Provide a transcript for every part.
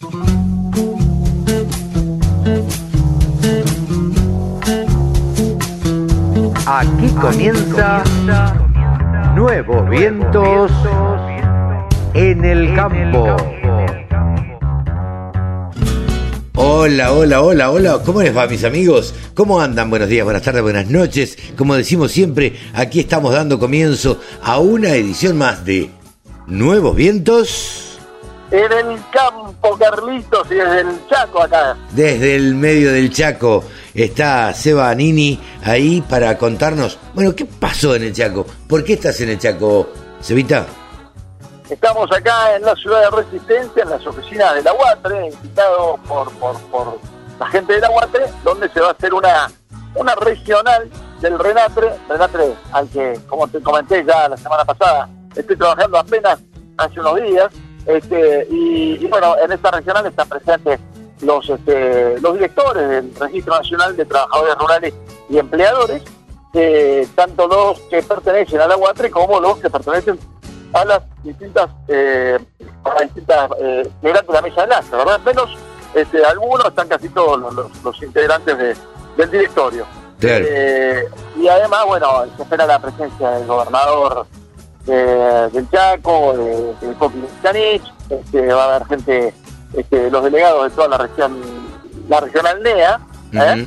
Aquí comienza Nuevos Vientos en el Campo. Hola, hola, hola, hola, ¿cómo les va mis amigos? ¿Cómo andan? Buenos días, buenas tardes, buenas noches. Como decimos siempre, aquí estamos dando comienzo a una edición más de Nuevos Vientos en el campo, Carlitos, y desde el Chaco acá. Desde el medio del Chaco está Seba Nini ahí para contarnos, bueno, ¿qué pasó en el Chaco? ¿Por qué estás en el Chaco, Sebita? Estamos acá en la ciudad de Resistencia, en las oficinas de la UATRE, invitados por, por, por la gente de la UATRE, donde se va a hacer una, una regional del Renatre, Renatre al que, como te comenté ya la semana pasada, estoy trabajando apenas hace unos días, este, y, bueno, en esta regional están presentes los, este, los directores del Registro Nacional de Trabajadores Rurales y Empleadores, tanto los que pertenecen a la UATRE como los que pertenecen a las distintas, eh, a las distintas eh, integrantes de la mesa de enlace, ¿verdad? Menos este, algunos, están casi todos los, integrantes del directorio. Eh, y además, bueno, se espera la presencia del gobernador del Chaco, de, de Coqui Canich, este, va a haber gente, este, los delegados de toda la región, la región aldea, ¿eh?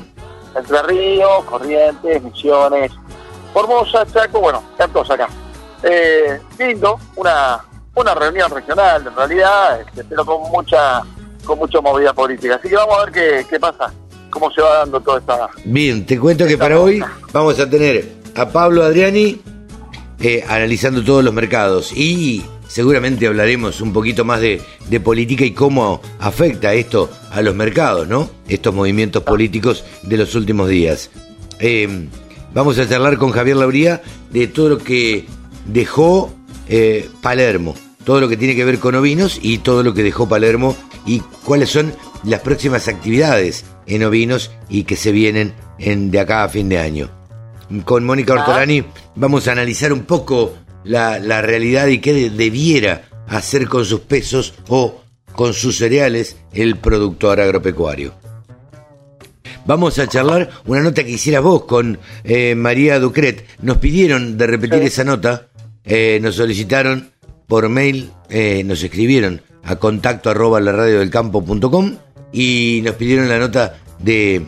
Entre Ríos, Corrientes, Misiones, Formosa, Chaco, bueno, tantos acá. Eh, lindo, una, una reunión regional en realidad, este, pero con mucha con mucha movida política. Así que vamos a ver qué, qué pasa, cómo se va dando toda esta... Bien, te cuento que para hoy vamos a tener a Pablo Adriani eh, analizando todos los mercados y seguramente hablaremos un poquito más de, política y cómo afecta esto a los mercados, ¿no? Estos movimientos políticos de los últimos días. Eh, vamos a charlar con Javier Lauría de todo lo que dejó eh, Palermo, todo lo que tiene que ver con ovinos y todo lo que dejó Palermo y cuáles son las próximas actividades en ovinos y que se vienen en, de acá a fin de año con Mónica Ortolani vamos a analizar un poco la, realidad y qué debiera hacer con sus pesos o con sus cereales el productor agropecuario. Vamos a charlar una nota que hicieras vos con eh, María Ducret. Nos pidieron de repetir esa nota, eh, nos solicitaron por mail, eh, nos escribieron a contacto arroba la radio del campo y nos pidieron la nota de,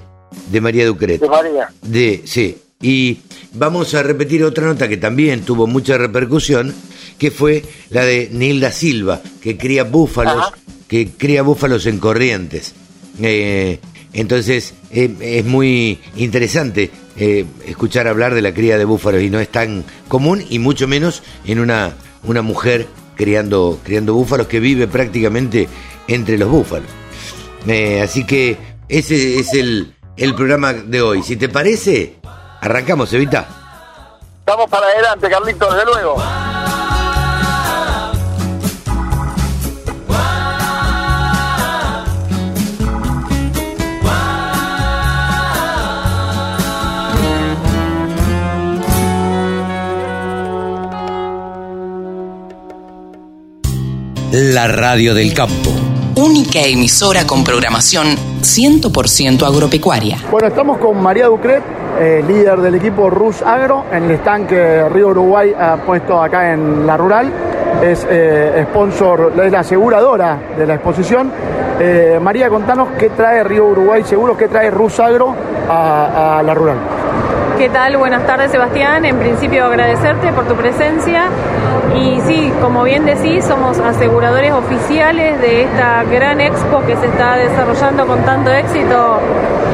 de María Ducret. De María. De, sí, y vamos a repetir otra nota que también tuvo mucha repercusión, que fue la de Nilda Silva, que cría búfalos, que cría búfalos en corrientes. Eh, entonces eh, es muy interesante eh, escuchar hablar de la cría de búfalos y no es tan común y mucho menos en una, una mujer criando, criando búfalos que vive prácticamente entre los búfalos. así que ese es el, el programa de hoy. Si te parece, Arrancamos, Evita. Vamos para adelante, Carlitos, desde luego. La radio del campo. Única emisora con programación 100% agropecuaria. Bueno, estamos con María Ducret, eh, líder del equipo Rus Agro, en el estanque Río Uruguay ha puesto acá en la rural. Es eh, sponsor, es la aseguradora de la exposición. Eh, María, contanos qué trae Río Uruguay Seguros, qué trae Rus Agro a la rural. ¿Qué tal? Buenas tardes, Sebastián. En principio, agradecerte por tu presencia. Y sí, como bien decís, somos aseguradores oficiales de esta gran expo que se está desarrollando con tanto éxito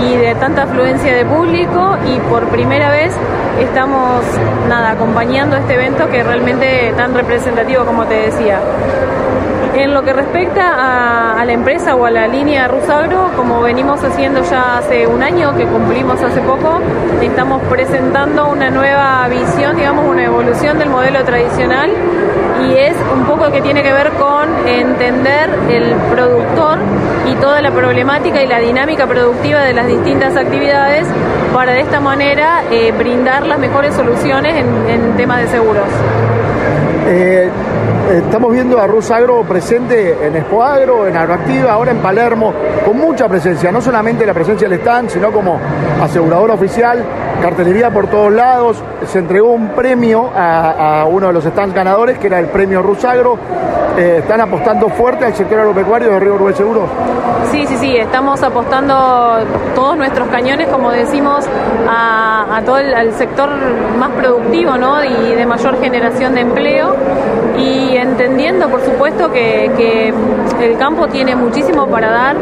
y de tanta afluencia de público. Y por primera vez estamos nada, acompañando este evento que es realmente tan representativo como te decía. En lo que respecta a, la empresa o a la línea Rusagro, como venimos haciendo ya hace un año, que cumplimos hace poco, estamos presentando una nueva visión, digamos, una evolución del modelo tradicional y es un poco que tiene que ver con entender el productor y toda la problemática y la dinámica productiva de las distintas actividades para de esta manera eh, brindar las mejores soluciones en, temas de seguros. Eh, estamos viendo a Rusagro presente en Expo Agro, en Agroactiva, ahora en Palermo, con mucha presencia, no solamente la presencia del stand, sino como asegurador oficial, cartelería por todos lados. Se entregó un premio a, uno de los stands ganadores, que era el premio Rusagro. Eh, ¿Están apostando fuerte al sector agropecuario de Río Uruguay Seguro? Sí, sí, sí, estamos apostando todos nuestros cañones, como decimos, a, todo el sector más productivo ¿no? y de mayor generación de empleo y entendiendo, por supuesto, que, el campo tiene muchísimo para dar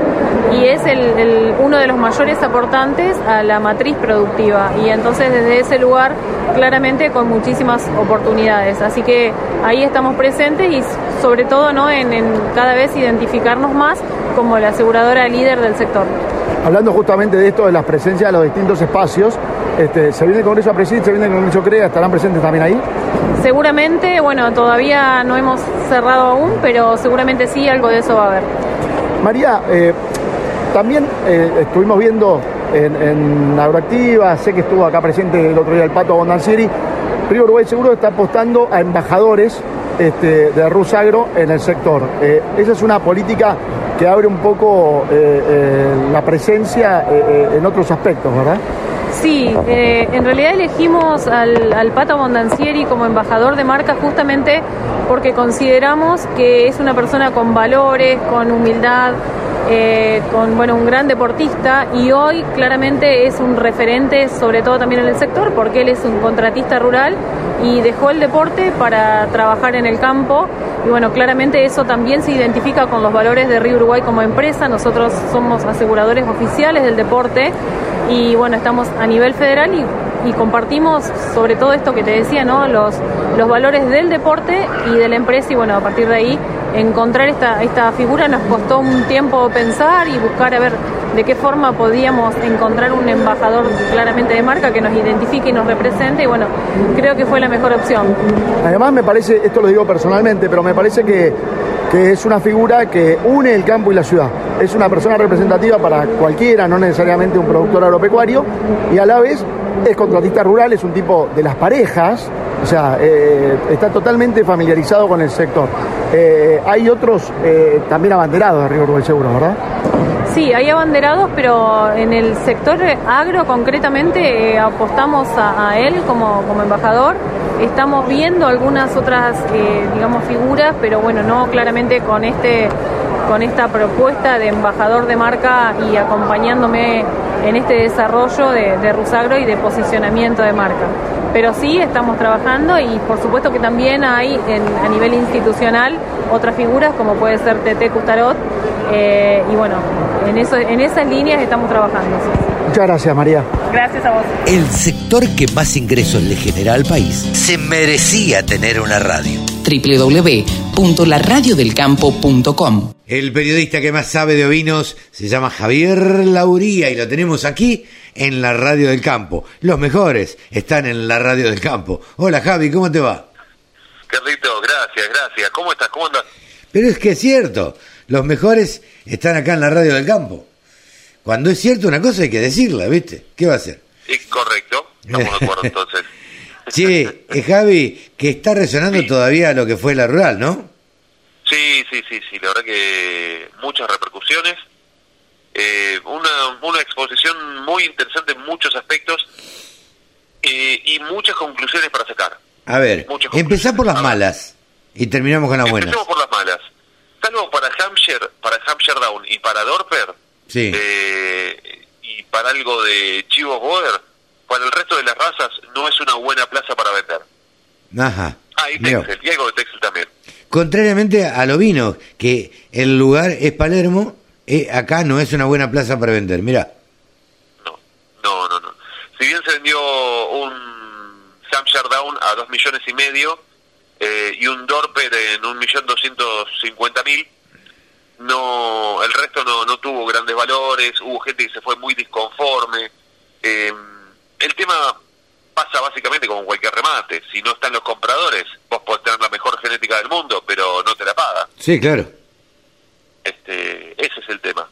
y es el, uno de los mayores aportantes a la matriz productiva y entonces desde ese lugar claramente con muchísimas oportunidades. Así que ahí estamos presentes y sobre todo ¿no? en, en cada vez identificarnos más como la aseguradora líder del sector. Hablando justamente de esto, de las presencias de los distintos espacios, este, ¿se viene el Congreso a presidir, se viene el Congreso CREA, estarán presentes también ahí? Seguramente, bueno, todavía no hemos cerrado aún, pero seguramente sí, algo de eso va a haber. María, eh, también eh, estuvimos viendo en, Agroactiva, sé que estuvo acá presente el otro día el Pato Bondancieri, Río Uruguay Seguro está apostando a embajadores este, de Rusagro en el sector. Eh, esa es una política que abre un poco la presencia en otros aspectos, ¿verdad? Sí, eh, en realidad elegimos al, Pato Mondancieri como embajador de marca justamente porque consideramos que es una persona con valores, con humildad, eh, con bueno un gran deportista y hoy claramente es un referente sobre todo también en el sector porque él es un contratista rural y dejó el deporte para trabajar en el campo y bueno claramente eso también se identifica con los valores de Río Uruguay como empresa nosotros somos aseguradores oficiales del deporte y bueno, estamos a nivel federal y, compartimos sobre todo esto que te decía, ¿no? Los, los valores del deporte y de la empresa y bueno, a partir de ahí encontrar esta, esta figura nos costó un tiempo pensar y buscar a ver de qué forma podíamos encontrar un embajador claramente de marca que nos identifique y nos represente y bueno, creo que fue la mejor opción. Además me parece, esto lo digo personalmente, pero me parece que que es una figura que une el campo y la ciudad. Es una persona representativa para cualquiera, no necesariamente un productor agropecuario, y a la vez es contratista rural, es un tipo de las parejas, o sea, eh, está totalmente familiarizado con el sector. Eh, hay otros eh, también abanderados de Río Uruguay Seguro, ¿verdad? Sí, hay abanderados, pero en el sector agro concretamente apostamos a, él como, como embajador Estamos viendo algunas otras, eh, digamos, figuras, pero bueno, no claramente con este con esta propuesta de embajador de marca y acompañándome en este desarrollo de, Rusagro y de posicionamiento de marca. Pero sí estamos trabajando y por supuesto que también hay a nivel institucional otras figuras como puede ser TT Custarot eh, y bueno, en, eso, en esas líneas estamos trabajando. Muchas gracias, María. Gracias a vos. El sector que más ingresos le genera al país se merecía tener una radio. www.laradiodelcampo.com El periodista que más sabe de ovinos se llama Javier Lauría y lo tenemos aquí en la Radio del Campo. Los mejores están en la Radio del Campo. Hola Javi, ¿cómo te va? Carlito, gracias, gracias. ¿Cómo estás? ¿Cómo andas? Pero es que es cierto, los mejores están acá en la Radio del Campo. Cuando es cierto una cosa hay que decirla, ¿viste? ¿Qué va a hacer? Sí, correcto. Estamos de acuerdo entonces. Che, eh, Javi, que está resonando todavía lo que fue la rural, ¿no? Sí, sí, sí, sí. La verdad que muchas repercusiones. Eh, una, una exposición muy interesante en muchos aspectos eh, y muchas conclusiones para sacar. A ver, empezá por las malas y terminamos con las buenas. Empecemos por las malas. Salvo para Hampshire, para Hampshire Down y para Dorper, Sí. Eh, y para algo de Chivo Boder, para el resto de las razas no es una buena plaza para vender. Ajá. Ah, y Texel, y algo de Texel también. Contrariamente a lo vino, que el lugar es Palermo, eh, acá no es una buena plaza para vender, mira. No, no, no, no. Si bien se vendió un Hampshire Down a dos millones y medio eh, y un Dorper en un millón doscientos cincuenta mil, no el resto no, no tuvo grandes valores, hubo gente que se fue muy disconforme. Eh, el tema pasa básicamente como cualquier remate, si no están los compradores, vos podés tener la mejor genética del mundo, pero no te la paga. Sí, claro. Este, ese es el tema.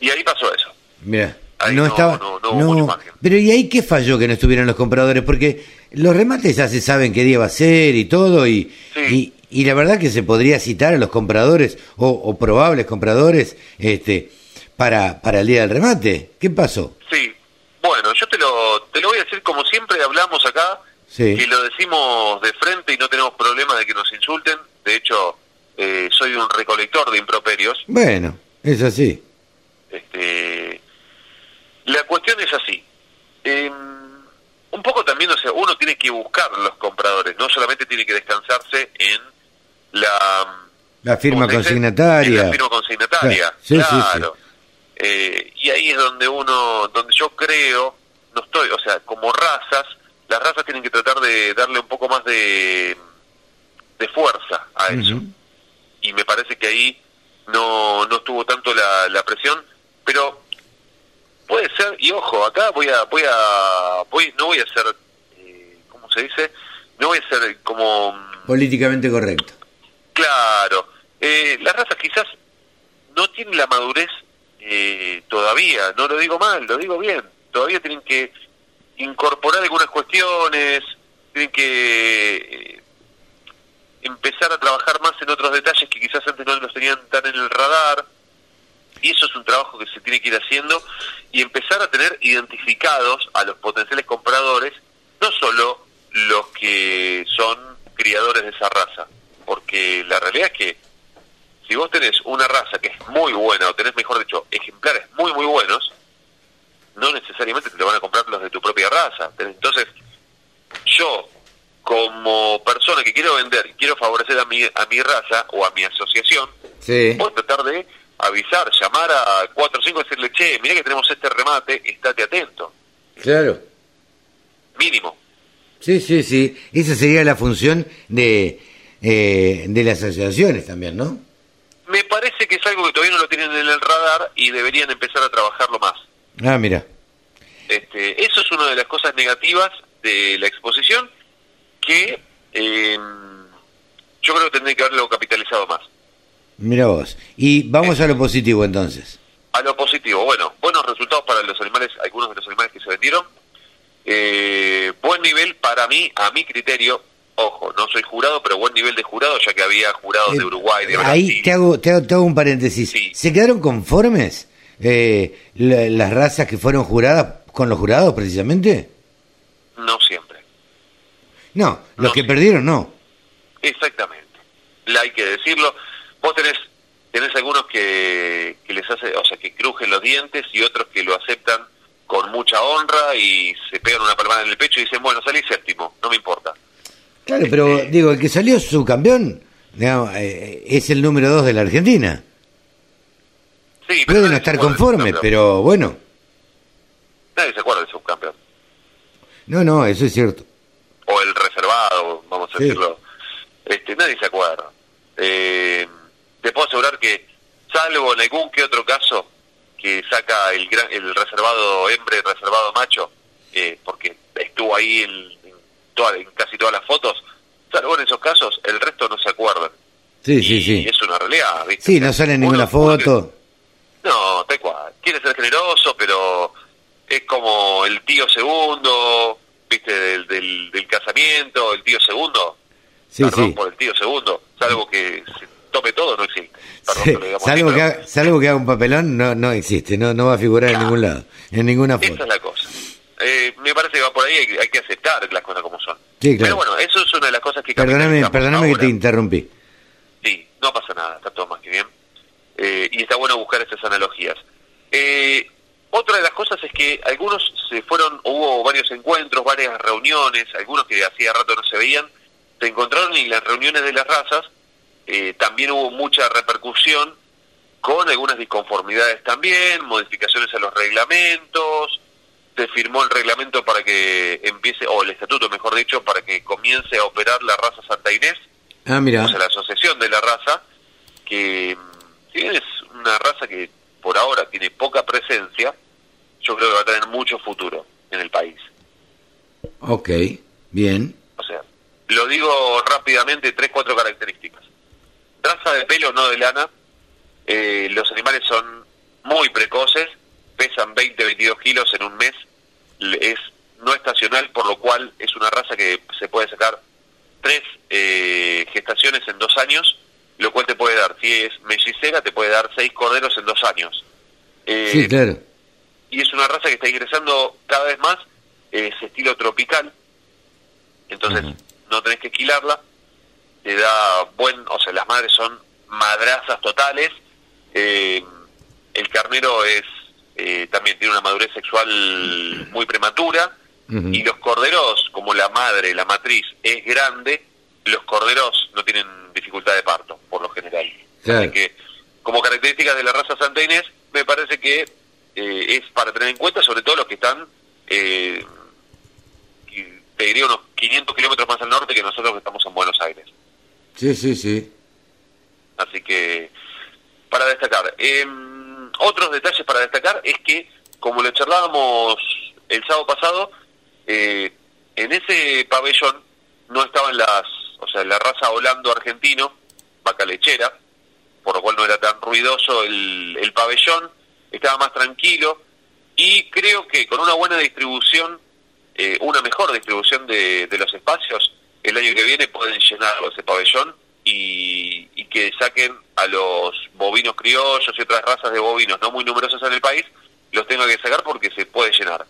Y ahí pasó eso. Mira, no, estaba no, Pero ¿y ahí qué falló que no estuvieran los compradores? Porque los remates ya se saben qué día va a ser y todo y, y y la verdad que se podría citar a los compradores o, o probables compradores este, para, para el día del remate. ¿Qué pasó? Sí, bueno, yo te lo, te lo voy a decir como siempre hablamos acá, Sí. que lo decimos de frente y no tenemos problema de que nos insulten. De hecho, eh, soy un recolector de improperios. Bueno, es así. Este, la cuestión es así. Eh, un poco también, o sea, uno tiene que buscar los compradores, no solamente tiene que descansarse en la La firma consignataria. En la firma consignataria, Sí, sí, claro. Eh, y ahí es donde uno, donde yo creo, no estoy, o sea, como razas, las razas tienen que tratar de darle un poco más de, de fuerza a eso. Y me parece que ahí no, no estuvo tanto la, la presión, pero puede ser, y ojo, acá voy a, voy a, voy, no voy a ser, eh, ¿cómo se dice? No voy a ser como... mm, Políticamente correcto. Claro, eh, las razas quizás no tienen la madurez eh, todavía, no lo digo mal, lo digo bien, todavía tienen que incorporar algunas cuestiones, tienen que eh, empezar a trabajar más en otros detalles que quizás antes no los tenían tan en el radar, y eso es un trabajo que se tiene que ir haciendo, y empezar a tener identificados a los potenciales compradores, no solo los que son criadores de esa raza, porque la realidad es que si vos tenés una raza que es muy buena, o tenés, mejor dicho, ejemplares muy, muy buenos, no necesariamente te van a comprar los de tu propia raza. Entonces, yo, como persona que quiero vender y quiero favorecer a mi, a mi raza o a mi asociación, Sí. voy a tratar de avisar, llamar a 4 o 5 y decirle, che, mira que tenemos este remate, estate atento. Claro. Mínimo. Sí, sí, sí. Esa sería la función de, eh, de las asociaciones también, ¿no? Me parece que es algo que todavía no lo tienen en el radar y deberían empezar a trabajarlo más. Ah, mira. Este, eso es una de las cosas negativas de la exposición que eh, yo creo que tendría que haberlo capitalizado más. Mira vos. Y vamos a lo positivo entonces. A lo positivo, bueno, buenos resultados para los animales, algunos de los animales que se vendieron. Eh, buen nivel para mí, a mi criterio. Ojo, no soy jurado, pero buen nivel de jurado, ya que había jurados de Eh, Uruguay, de Ahí Brasil. te hago, te hago, te hago un paréntesis. Sí. ¿Se quedaron conformes eh, la- las razas que fueron juradas con los jurados precisamente? No siempre. No, los que perdieron no. Exactamente. La hay que decirlo. Vos tenés, tenés algunos que, que les hace, o sea, que crujen los dientes y otros que lo aceptan con mucha honra y se pegan una palmada en el pecho y dicen, bueno, salí séptimo, no me importa. Claro, pero Este- digo, el que salió subcampeón digamos, eh, es el número dos de la Argentina. Sí, pero Puede no estar conforme, pero bueno. Nadie se acuerda del subcampeón. No, no, eso es cierto. O el reservado, vamos a Sí. decirlo. Este, nadie se acuerda. Eh, te puedo asegurar que, salvo en algún que otro caso, que saca el, gran, el reservado hembra y reservado macho, eh, porque estuvo ahí en, toda- en casi todas las fotos, salvo en esos casos, el resto no se acuerdan. Sí, y sí, sí. es una realidad, ¿viste? Sí, O sea, no sale en ninguna que- foto. no, tal cual. Quiere ser generoso, pero es como el tío segundo, ¿viste? Del, del, del casamiento, el tío segundo. Sí, Perdón sí. por el tío segundo. Salvo que se tome todo, no existe. Perdón Sí, así, Salvo, que pero haga, salvo que haga un papelón, no, no existe, no, no va a figurar en ningún lado, en ninguna Esa foto. es la cosa. Eh, me parece que va por ahí, hay, que- hay que aceptar las cosas como son. Sí, claro. Pero bueno, eso es una de las cosas que Perdóname, perdóname que te interrumpí. Sí, no pasa nada, está todo más que bien. Eh, y está bueno buscar esas analogías. Eh, otra de las cosas es que algunos se fueron, hubo varios encuentros, varias reuniones, algunos que hacía rato no se veían, se encontraron y en las reuniones de las razas eh, también hubo mucha repercusión con algunas disconformidades también, modificaciones a los reglamentos, se firmó el reglamento para que empiece, o el estatuto mejor dicho, para que comience a operar la raza Santa Inés, Ah, mira. o sea, la asociación de la raza, que si bien es una raza que por ahora tiene poca presencia, yo creo que va a tener mucho futuro en el país. Ok, bien. O sea, lo digo rápidamente, tres, cuatro características. Raza de pelo, no de lana. Eh, los animales son muy precoces, pesan 20, 22 kilos en un mes. Es no estacional, por lo cual es una raza que se puede sacar tres eh, gestaciones en dos años, lo cual te puede dar, si es mellizera, te puede dar seis corderos en dos años. Eh, Sí, claro. y es una raza que está ingresando cada vez más eh, ese estilo tropical entonces no tenés que esquilarla te da buen o sea las madres son madrazas totales eh, el carnero es eh, también tiene una madurez sexual muy prematura y los corderos como la madre la matriz es grande los corderos no tienen dificultad de parto por lo general Claro. Así que, como características de la raza Santa Inés, me parece que eh, es para tener en cuenta, sobre todo los que están, eh, te diría, unos 500 kilómetros más al norte que nosotros que estamos en Buenos Aires. Sí, sí, sí. Así que, para destacar. Em, otros detalles para destacar es que, como lo charlábamos el sábado pasado, eh, en ese pabellón no estaban las, o sea, la raza holando argentino, vaca lechera, por lo cual no era tan ruidoso el, el pabellón, estaba más tranquilo y creo que con una buena distribución, eh, una mejor distribución de, de los espacios, el año que viene pueden llenarlo ese pabellón y, y que saquen a los bovinos criollos y otras razas de bovinos no muy numerosas en el país, los tenga que sacar porque se puede llenar.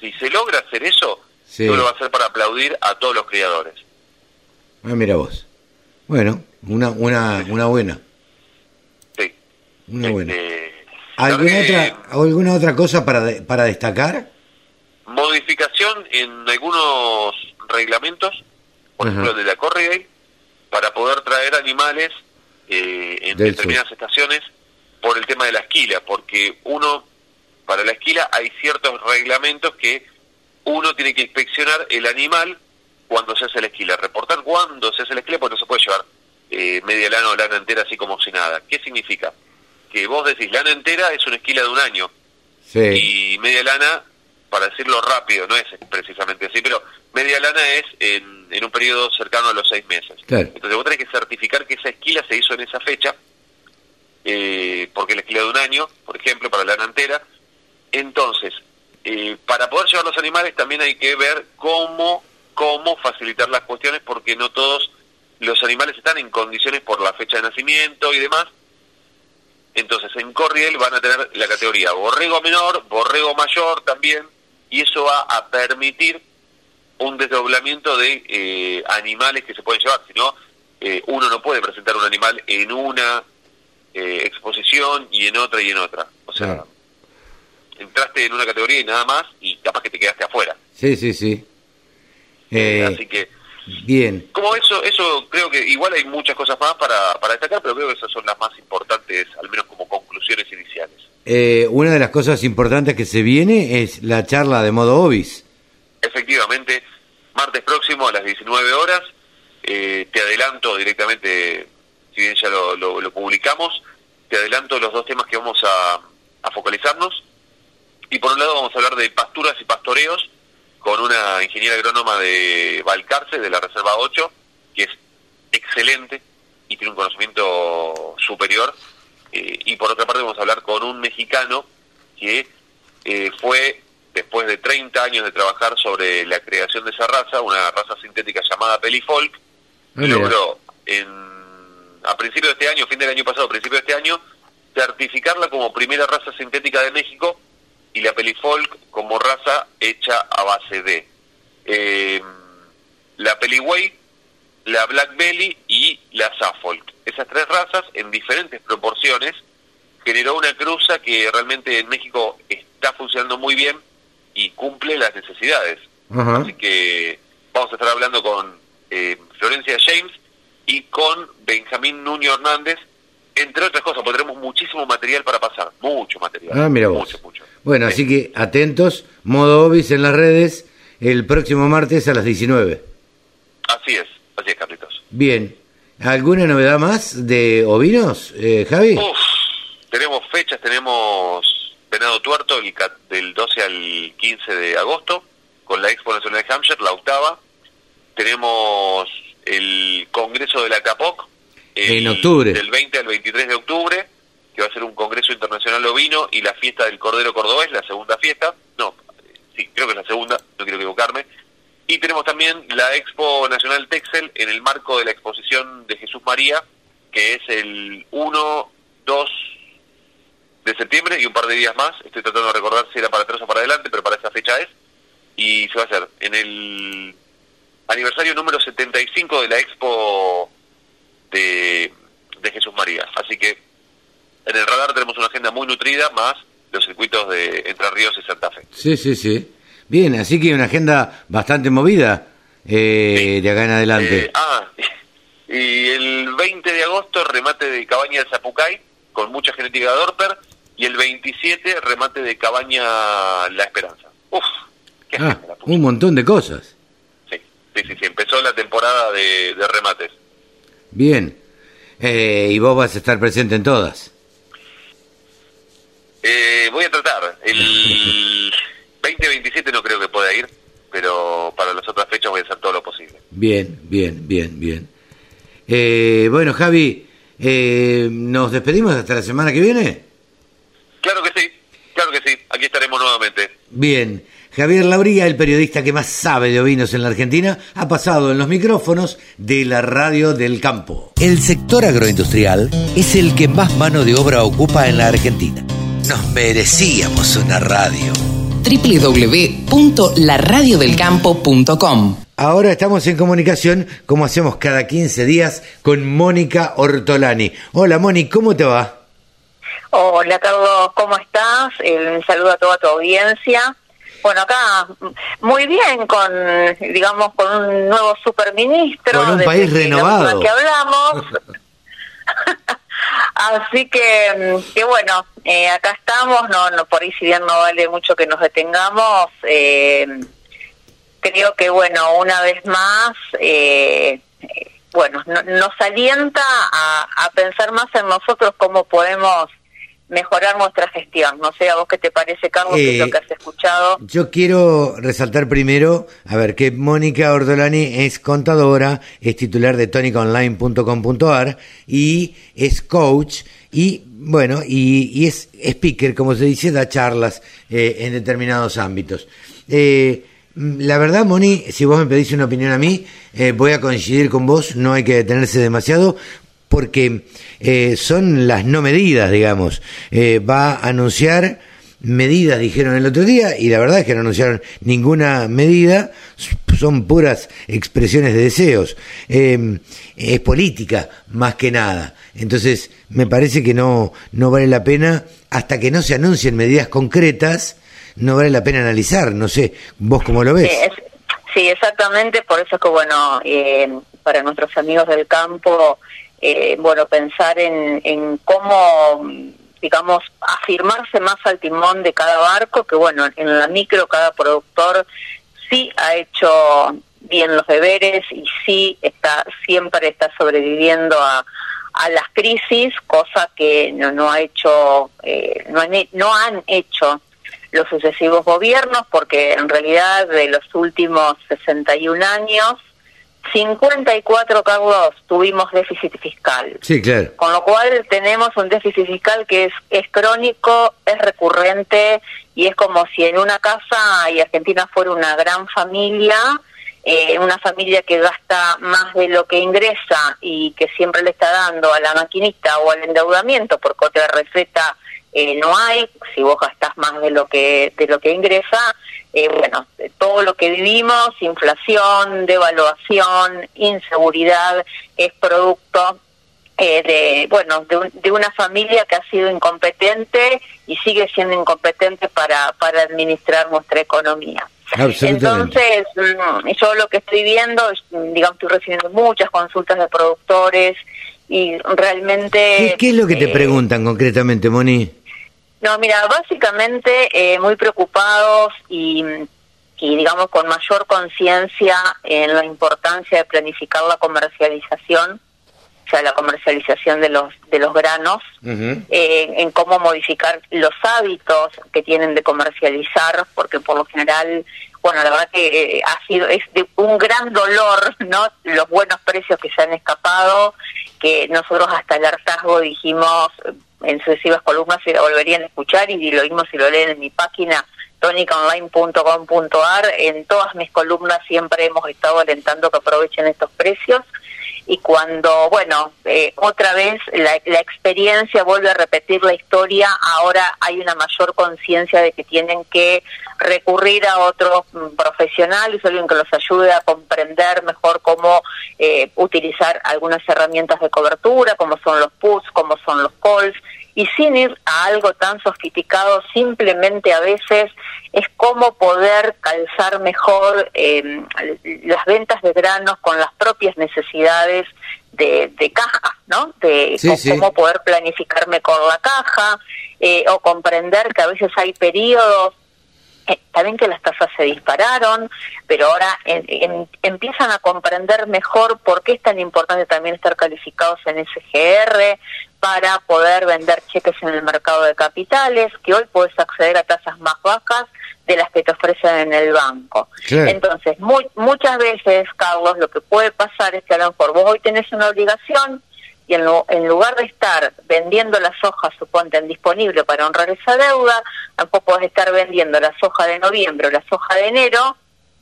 Si se logra hacer eso, Sí. yo lo va a hacer para aplaudir a todos los criadores. Ah, mira vos. Bueno, una, una, una buena. Sí. Una buena. Este, ¿Alguna otra, ¿Alguna otra cosa para, de- para destacar? modificación en algunos reglamentos, por Ajá. ejemplo el de la Corriday, para poder traer animales eh, en Del determinadas estaciones por el tema de la esquila, porque uno, para la esquila hay ciertos reglamentos que uno tiene que inspeccionar el animal cuando se hace la esquila, reportar cuándo se hace la esquila, porque no se puede llevar eh, media lana o lana entera así como si nada. ¿Qué significa? Que vos decís, lana entera es una esquila de un año, Sí. y media lana, para decirlo rápido, no es precisamente así, pero media lana es en, en un periodo cercano a los seis meses. Claro. Entonces vos tenés que certificar que esa esquila se hizo en esa fecha, eh, porque la esquila de un año, por ejemplo, para lana entera. Entonces, eh, para poder llevar los animales también hay que ver cómo, cómo facilitar las cuestiones, porque no todos los animales están en condiciones por la fecha de nacimiento y demás. Entonces, en Corriel van a tener la categoría borrego menor, borrego mayor también, y eso va a permitir un desdoblamiento de eh, animales que se pueden llevar. Si no, eh, uno no puede presentar un animal en una eh, exposición y en otra y en otra. O sea, Claro. entraste en una categoría y nada más, y capaz que te quedaste afuera. Sí, sí, sí. Eh, Así que, bien. como eso, eso creo que igual hay muchas cosas más para, para destacar, pero creo que esas son las más importantes, al menos como conclusiones iniciales. Eh, una de las cosas importantes que se viene es la charla de modo obis. Efectivamente, martes próximo a las 19 horas, eh, te adelanto directamente, si bien ya lo, lo- lo publicamos, te adelanto los dos temas que vamos a, a focalizarnos. Y por un lado vamos a hablar de pasturas y pastoreos con una ingeniera agrónoma de Valcarce, de la Reserva 8, que es excelente y tiene un conocimiento superior. Eh, y por otra parte vamos a hablar con un mexicano que eh, fue, después de 30 años de trabajar sobre la creación de esa raza, una raza sintética llamada Pelifolk, logró en, a principio de este año, fin del año pasado, principio de este año, certificarla como primera raza sintética de México y la Pelifolk como raza hecha a base de eh, la Peliway, la Black Belly y la Suffolk. Esas tres razas, en diferentes proporciones, generó una cruza que realmente en México está funcionando muy bien y cumple las necesidades. Así que vamos a estar hablando con eh, Florencia James y con Benjamín Nuño Hernández, entre otras cosas, porque tenemos muchísimo material para pasar, mucho material. Ah, mira vos. Mucho, mucho. Bueno, Sí. así que atentos, modo obis en las redes el próximo martes a las 19. Así es, así es, Carlitos. Bien. ¿Alguna novedad más de ovinos, eh, Javi? Uf, tenemos fechas, tenemos Venado Tuerto el del 12 al 15 de agosto, con la Expo Nacional de Hampshire, la octava. Tenemos el Congreso de la CAPOC. El- En octubre. Del 20 al 23 de octubre, que va a ser un Congreso Internacional Ovino y la fiesta del Cordero Cordobés, la segunda fiesta. No, sí, creo que es la segunda, no quiero equivocarme. Y tenemos también la Expo Nacional Texel en el marco de la exposición de Jesús María, que es el 1, 2 de septiembre y un par de días más. Estoy tratando de recordar si era para atrás o para adelante, pero para esa fecha es. Y se va a hacer en el aniversario número 75 de la Expo de, de Jesús María. Así que en el radar tenemos una agenda muy nutrida, más los circuitos de Entre Ríos y Santa Fe. Sí, sí, sí. Bien, así que una agenda bastante movida eh, de acá en adelante. Eh, ah, y el 20 de agosto remate de Cabaña de Zapucay con mucha genética de Dorper y el 27 remate de Cabaña La Esperanza. Uf, qué Ah, agenda la pucha. un montón de cosas. Sí, sí, sí, sí, empezó la temporada de, de remates. Bien. Eh, y vos vas a estar presente en todas. Eh, voy a tratar. El 2027 no creo que pueda ir, pero para las otras fechas voy a hacer todo lo posible. Bien, bien, bien, bien. Eh, bueno, Javi, eh, ¿nos despedimos hasta la semana que viene? Claro que sí, claro que sí. Aquí estaremos nuevamente. Bien. Javier Lauría, el periodista que más sabe de ovinos en la Argentina, ha pasado en los micrófonos de la radio del campo. El sector agroindustrial es el que más mano de obra ocupa en la Argentina. Nos merecíamos una radio. www.laradiodelcampo.com Ahora estamos en comunicación, como hacemos cada 15 días, con Mónica Ortolani. Hola, Moni, ¿cómo te va? Hola Carlos, ¿cómo estás? Eh, un saludo a toda tu audiencia. Bueno, acá mm, muy bien con, digamos, con un nuevo superministro. Con un país renovado. que hablamos. Así que, mm, que bueno, eh, acá estamos, no, no por ahí si bien no vale mucho que nos detengamos, eh, creo que bueno, una vez más, eh, eh, bueno, no- nos alienta a, a pensar más en nosotros cómo podemos mejorar nuestra gestión. No sé, a vos qué te parece, Carlos, qué es Eh, lo que has escuchado. Yo quiero resaltar primero, a ver, que Mónica Ortolani es contadora, es titular de tonicaonline.com.ar y es coach y, bueno, y, y es speaker, como se dice, da charlas eh, en determinados ámbitos. Eh, la verdad, Moni, si vos me pedís una opinión a mí, eh, voy a coincidir con vos, no hay que detenerse demasiado, porque eh, son las no medidas, digamos. Eh, va a anunciar medidas, dijeron el otro día, y la verdad es que no anunciaron ninguna medida, son puras expresiones de deseos. Eh, es política, más que nada. Entonces, me parece que no, no vale la pena, hasta que no se anuncien medidas concretas, no vale la pena analizar. No sé, vos cómo lo ves. Sí, es- sí, exactamente, por eso es que, bueno, eh, para nuestros amigos del campo, eh, bueno, pensar en, en cómo, digamos, afirmarse más al timón de cada barco, que bueno, en la micro cada productor sí ha hecho bien los deberes y sí está siempre está sobreviviendo a, a las crisis, cosa que no, no ha hecho, eh, no, han, no han hecho los sucesivos gobiernos, porque en realidad de los últimos 61 años, 54, Carlos, tuvimos déficit fiscal. Sí, claro. Con lo cual tenemos un déficit fiscal que es, es crónico, es recurrente y es como si en una casa y Argentina fuera una gran familia, eh, una familia que gasta más de lo que ingresa y que siempre le está dando a la maquinista o al endeudamiento porque otra receta eh, no hay, si vos gastás más de lo que de lo que ingresa, eh, bueno, todo lo que vivimos, inflación, devaluación, inseguridad, es producto eh, de bueno de, un- de una familia que ha sido incompetente y sigue siendo incompetente para para administrar nuestra economía. Entonces, mm, yo lo que estoy viendo, mm, digamos, estoy recibiendo muchas consultas de productores y realmente... ¿Qué, qué es lo que te eh, preguntan concretamente, Moni? No, mira, básicamente eh, muy preocupados y, y, digamos, con mayor conciencia en la importancia de planificar la comercialización, o sea, la comercialización de los, de los granos, eh, en cómo modificar los hábitos que tienen de comercializar, porque por lo general, bueno, la verdad que eh, ha sido es de un gran dolor, ¿no? Los buenos precios que se han escapado, que nosotros hasta el hartazgo dijimos en sucesivas columnas se la volverían a escuchar y lo mismo si lo leen en mi página, tonicaonline.com.ar. En todas mis columnas siempre hemos estado alentando que aprovechen estos precios y cuando, bueno, eh, otra vez la, la, experiencia vuelve a repetir la historia, ahora hay una mayor conciencia de que tienen que recurrir a otros mm, profesionales, alguien que los ayude a comprender mejor cómo eh, utilizar algunas herramientas de cobertura, como son los puts, como son los calls, y sin ir a algo tan sofisticado, simplemente a veces es cómo poder calzar mejor eh, las ventas de granos con las propias necesidades de, de caja, ¿no? De cómo poder planificar mejor la caja eh, o comprender que a veces hay periodos eh, también que las tasas se dispararon, pero ahora empiezan a comprender mejor por qué es tan importante también estar calificados en SGR para poder vender cheques en el mercado de capitales, que hoy puedes acceder a tasas más bajas de las que te ofrecen en el banco. Entonces, muchas veces, Carlos, lo que puede pasar es que a lo mejor vos hoy tenés una obligación y en, en lugar de estar vendiendo las hojas, suponte, en disponible para honrar esa deuda, tampoco podés estar vendiendo las hojas de noviembre o las hojas de enero,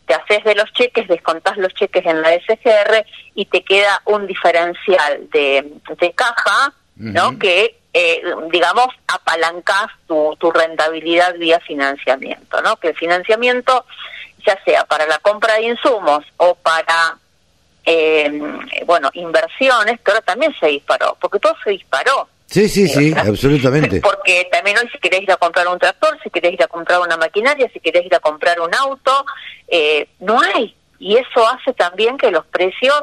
te haces de los cheques, descontás los cheques en la SGR y te queda un diferencial de, de caja, ¿no? Que, eh, digamos, apalancás tu, tu rentabilidad vía financiamiento, ¿no? Que el financiamiento, ya sea para la compra de insumos o para eh, bueno, inversiones, que ahora también se disparó, porque todo se disparó. Sí, sí, sí, absolutamente. Porque también hoy si querés ir a comprar un tractor, si querés ir a comprar una maquinaria, si querés ir a comprar un auto, eh, no hay. Y eso hace también que los precios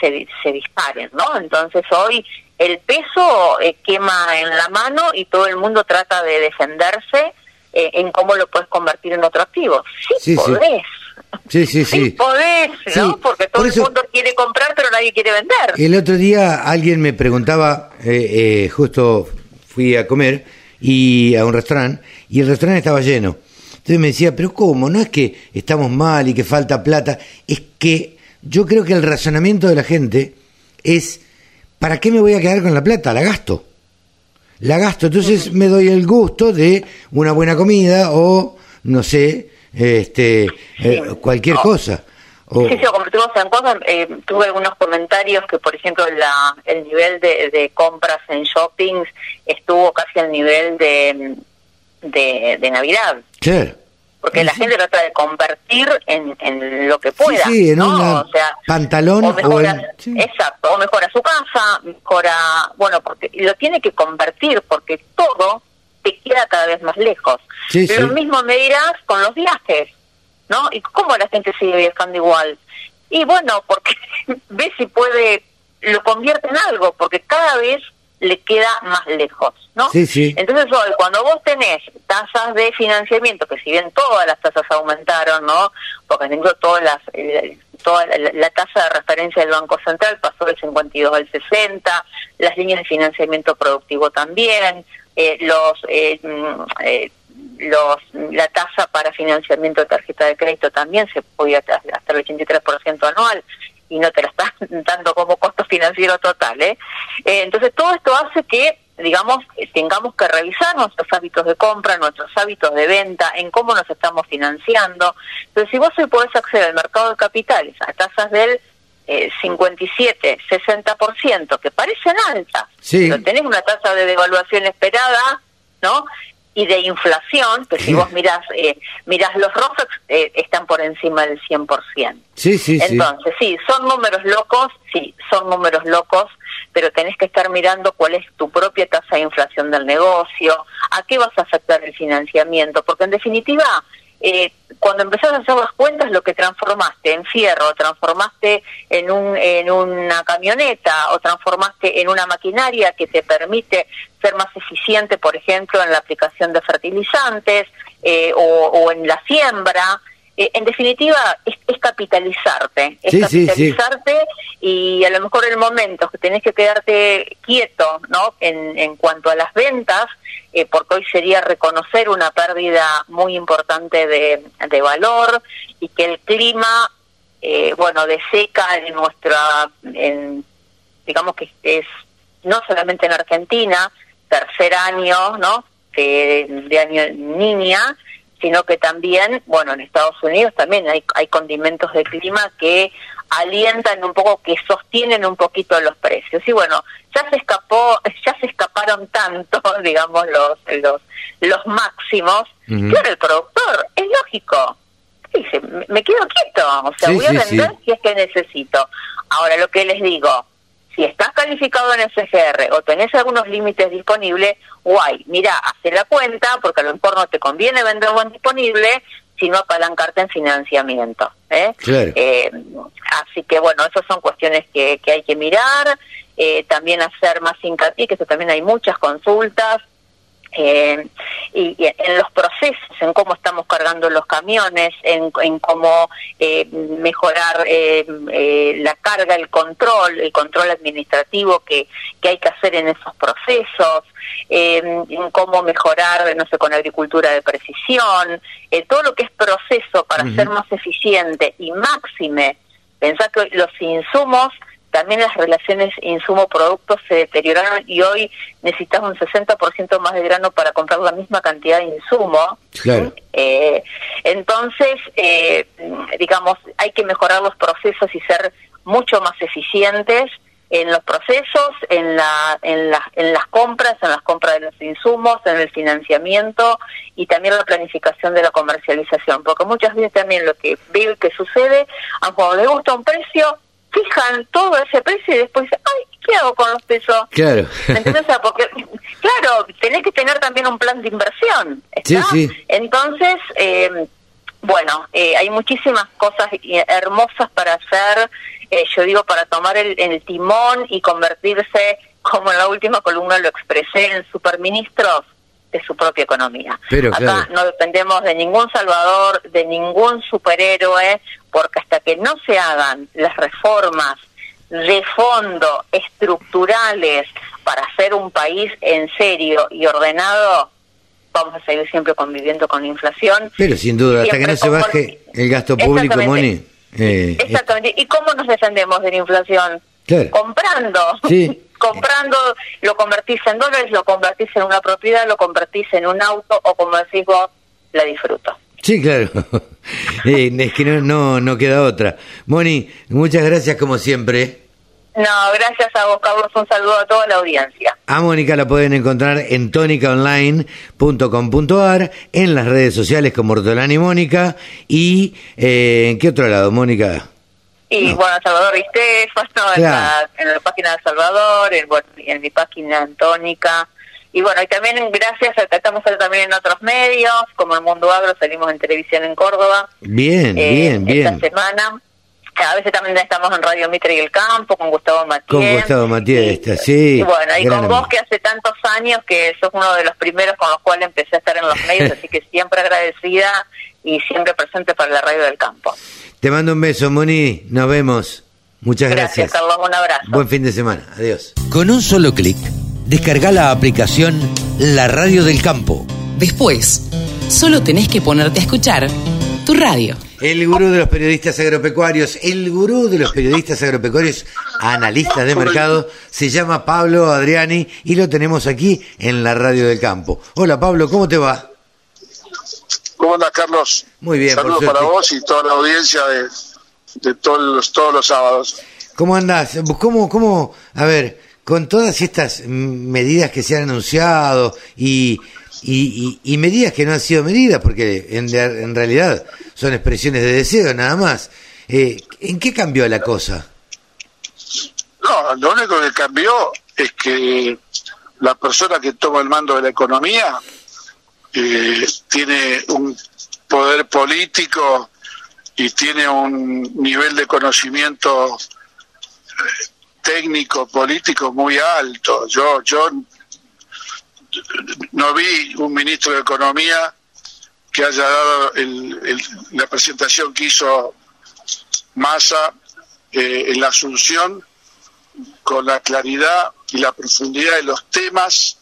se, se disparen, ¿no? Entonces hoy el peso eh, quema en la mano y todo el mundo trata de defenderse eh, en cómo lo puedes convertir en otro activo. Sí, podés. Sí, sí, sí. podés, ¿no? Porque todo el mundo quiere comprar, pero nadie quiere vender. El otro día alguien me preguntaba, eh, eh, justo fui a comer y a un restaurante y el restaurante estaba lleno. Entonces me decía, pero ¿cómo? No es que estamos mal y que falta plata, es que yo creo que el razonamiento de la gente es, ¿para qué me voy a quedar con la plata? La gasto. La gasto, entonces me doy el gusto de una buena comida o, no sé, este, eh, cualquier cosa. O... Sí, sí, convertimos en cosas. Eh, tuve algunos comentarios que, por ejemplo, la, el nivel de, de compras en shoppings estuvo casi al nivel de, de, de Navidad. Claro. Porque la gente trata de convertir en, en lo que pueda. Sí, en un o sea, pantalón o, mejora, Exacto, o mejora su casa, mejora. Bueno, porque lo tiene que convertir, porque todo te queda cada vez más lejos. Lo mismo me dirás con los viajes, ¿no? ¿Y cómo la gente sigue viajando igual? Y bueno, porque ve si puede, lo convierte en algo, porque cada vez le queda más lejos, ¿no? Sí, sí. Entonces hoy, cuando vos tenés tasas de financiamiento, que si bien todas las tasas aumentaron, ¿no? Porque incluso todas las, toda la, tasa de referencia del Banco Central pasó del 52 al 60, las líneas de financiamiento productivo también, eh, los, eh, mm, eh, los la tasa para financiamiento de tarjeta de crédito también se podía hasta el 83% anual y no te la están dando como costo financiero total. ¿eh? entonces todo esto hace que digamos, tengamos que revisar nuestros hábitos de compra, nuestros hábitos de venta, en cómo nos estamos financiando. Entonces, si vos hoy podés acceder al mercado de capitales a tasas del eh, 57, 60%, que parecen altas, pero tenés una tasa de devaluación esperada, ¿no? Y de inflación, que si vos mirás, eh, mirás los rojos, eh, están por encima del 100%. Sí, sí, Entonces, sí, son números locos, sí, son números locos, pero tenés que estar mirando cuál es tu propia tasa de inflación del negocio, a qué vas a afectar el financiamiento, porque en definitiva, eh, cuando empezás a hacer las cuentas, lo que transformaste en fierro, transformaste en, un, en una camioneta o transformaste en una maquinaria que te permite ser más eficiente, por ejemplo, en la aplicación de fertilizantes eh, o, en la siembra. Eh, en definitiva, es, capitalizarte, es capitalizarte y a lo mejor el momento que tenés que quedarte quieto, ¿no? En, en cuanto a las ventas, eh, porque hoy sería reconocer una pérdida muy importante de, valor y que el clima, eh, bueno, de seca en nuestra, en, digamos que es no solamente en Argentina, tercer año, ¿no? De, año niña, sino que también, bueno, en Estados Unidos también hay, hay condimentos de clima que alientan un poco, que sostienen un poquito los precios. Y bueno, ya se escapó, ya se escaparon tanto, digamos, los, los, los máximos, que ahora el productor, es lógico, dice, me quedo quieto, o sea, voy a vender si es que necesito. Ahora, lo que les digo, si estás calificado en SGR o tenés algunos límites disponibles, guay, mira, hace la cuenta, porque a lo mejor no te conviene vender buen disponible, sino apalancarte en financiamiento. ¿eh? Eh, así que bueno, esas son cuestiones que, que hay que mirar, eh, también hacer más hincapié, que eso también hay muchas consultas, eh, y, en los procesos, en cómo estamos cargando los camiones, en, cómo eh, mejorar eh, la carga, el control, el control administrativo que, que hay que hacer en esos procesos, en cómo mejorar, no sé, con agricultura de precisión, todo lo que es proceso para ser más eficiente y máxime. Pensar que los insumos también las relaciones insumo-producto se deterioraron y hoy necesitas un 60% más de grano para comprar la misma cantidad de insumo. Eh, entonces, eh, digamos, hay que mejorar los procesos y ser mucho más eficientes en los procesos, en, la, en, la, en las compras, en las compras de los insumos, en el financiamiento y también la planificación de la comercialización, porque muchas veces también lo que veo que sucede, a cuando le gusta un precio, fijan todo ese precio y después dicen, ay, ¿qué hago con los pesos? Claro. Entonces, porque, claro, tenés que tener también un plan de inversión. Sí, sí. Entonces, eh, bueno, eh, hay muchísimas cosas hermosas para hacer, eh, yo digo, para tomar el, el, timón y convertirse, como en la última columna lo expresé, en superministros de su propia economía. Pero, Acá no dependemos de ningún salvador, de ningún superhéroe, porque hasta que no se hagan las reformas de fondo, estructurales, para hacer un país en serio y ordenado, vamos a seguir siempre conviviendo con inflación. Pero sin duda, hasta que no se baje el gasto público, Moni. Eh, Exactamente. ¿Y cómo nos defendemos de la inflación? Comprando. Comprando, lo convertís en dólares, lo convertís en una propiedad, lo convertís en un auto o como decís vos, la disfruto. Sí, claro. Eh, es que no, no, queda otra. Moni, muchas gracias como siempre. No, gracias a vos, Carlos. Un saludo a toda la audiencia. A Mónica la pueden encontrar en tónicaonline.com.ar, en las redes sociales como Ortolani Mónica y eh, ¿en qué otro lado, Mónica? Y bueno, Salvador Vistefano, en, la, en la página de Salvador, en, en mi página Antónica y bueno, y también gracias, estamos también en otros medios, como el Mundo Agro, salimos en televisión en Córdoba. Bien, eh, bien, bien. Esta semana. A veces también estamos en Radio Mitre y el Campo con Gustavo Matías. Con Gustavo Matías, sí. Y bueno, y con vos que hace tantos años que sos uno de los primeros con los cuales empecé a estar en los medios, así que siempre agradecida y siempre presente para la Radio del Campo. Te mando un beso, Moni. Nos vemos. Muchas gracias. Gracias, Carlos. Un abrazo. Buen fin de semana. Adiós. Con un solo clic descarga la aplicación La Radio del Campo. Después, solo tenés que ponerte a escuchar tu radio. El gurú de los periodistas agropecuarios, el gurú de los periodistas agropecuarios, analista de mercado, se llama Pablo Adriani y lo tenemos aquí en la Radio del Campo. Hola Pablo, ¿cómo te va? ¿Cómo andas, Carlos? Muy bien, Saludos para vos y toda la audiencia de, todos, los, todos los sábados. ¿Cómo andás? ¿Cómo, cómo, a ver, con todas estas medidas que se han anunciado y, y, medidas que no han sido medidas, porque en, en, realidad son expresiones de deseo nada más, eh, ¿en qué cambió la cosa? No, lo único que cambió es que la persona que toma el mando de la economía tiene un poder político y tiene un nivel de conocimiento eh, técnico político muy alto. Yo, yo no vi un ministro de Economía que haya dado la presentación que hizo Massa eh, en la Asunción con la claridad y la profundidad de los temas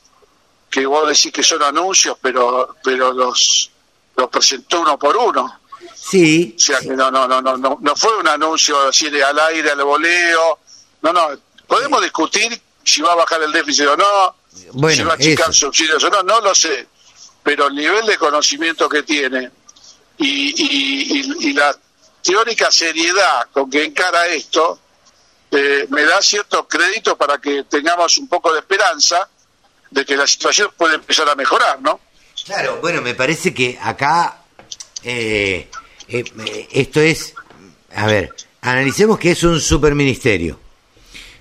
que vos decís que son anuncios, pero pero los los presentó uno por uno. Sí. O sea que no no no no no no fue un anuncio así de al aire al voleo no, no, podemos discutir si va a bajar el déficit o no, bueno, si va a achicar subsidios o no, no lo sé. pero el nivel de conocimiento que tiene y, y- y- y la teórica seriedad con que encara esto, eh, me da cierto crédito para que tengamos un poco de esperanza de que la situación puede empezar a mejorar, ¿no? Claro, bueno, me parece que acá eh, eh, eh, esto es, a ver, analicemos que es un superministerio,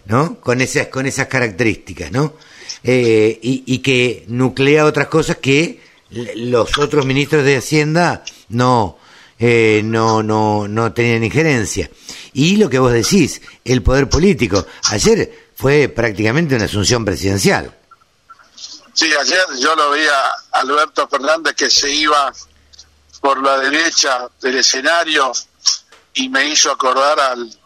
¿no? Con esas, con esas características, ¿no? Eh, y, y que nuclea otras cosas que los otros ministros de Hacienda no, eh, no, no, no tenían injerencia. Y lo que vos decís, el poder político. Ayer fue prácticamente una asunción presidencial. Sí, ayer yo lo veía a Alberto Fernández que se iba por la derecha del escenario y me hizo acordar al,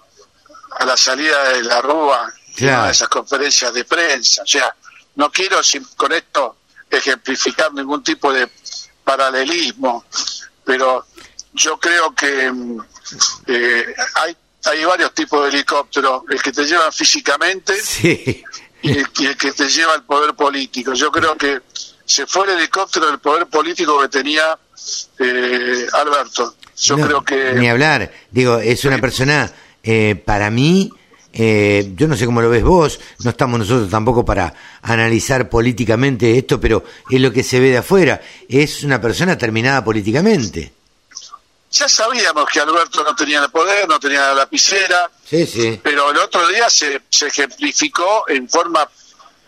a la salida de la Rúa Claro. de esas conferencias de prensa. O sea, no quiero sin- con esto ejemplificar ningún tipo de paralelismo, pero yo creo que mm, eh, hay, hay varios tipos de helicópteros, el que te llevan físicamente Sí. Y el, y el que te lleva al poder político. Yo creo que se fue el helicóptero del poder político que tenía eh, Alberto. Yo No, creo que Ni hablar. Digo, es una persona, eh, para mí, eh, yo no sé cómo lo ves vos, no estamos nosotros tampoco para analizar políticamente esto, pero es lo que se ve de afuera. Es una persona terminada políticamente. Ya sabíamos que Alberto no tenía el poder, no tenía la lapicera, Sí, sí. pero el otro día se, se ejemplificó en forma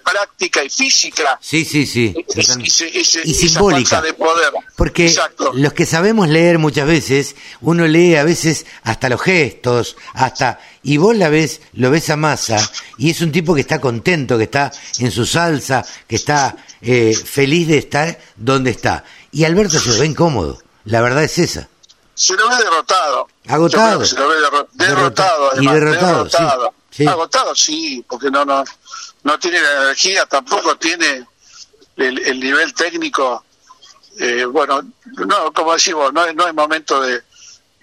práctica y física Sí, sí, sí. ese- ese- ese- Y simbólica. de poder. Porque Exacto. los que sabemos leer muchas veces, uno lee a veces hasta los gestos, hasta y vos la ves, lo ves a masa y es un tipo que está contento, que está en su salsa, que está eh, feliz de estar donde está. Y Alberto se lo ve incómodo. La verdad es esa. Se lo ve derrotado. Agotado. Se lo ve derro- Derrota- derrotado. y derrotado, sí, sí. Agotado, sí, porque no, no, no tiene la energía, tampoco tiene el, el nivel técnico. Eh, bueno, no, como decimos, no es, no es momento de,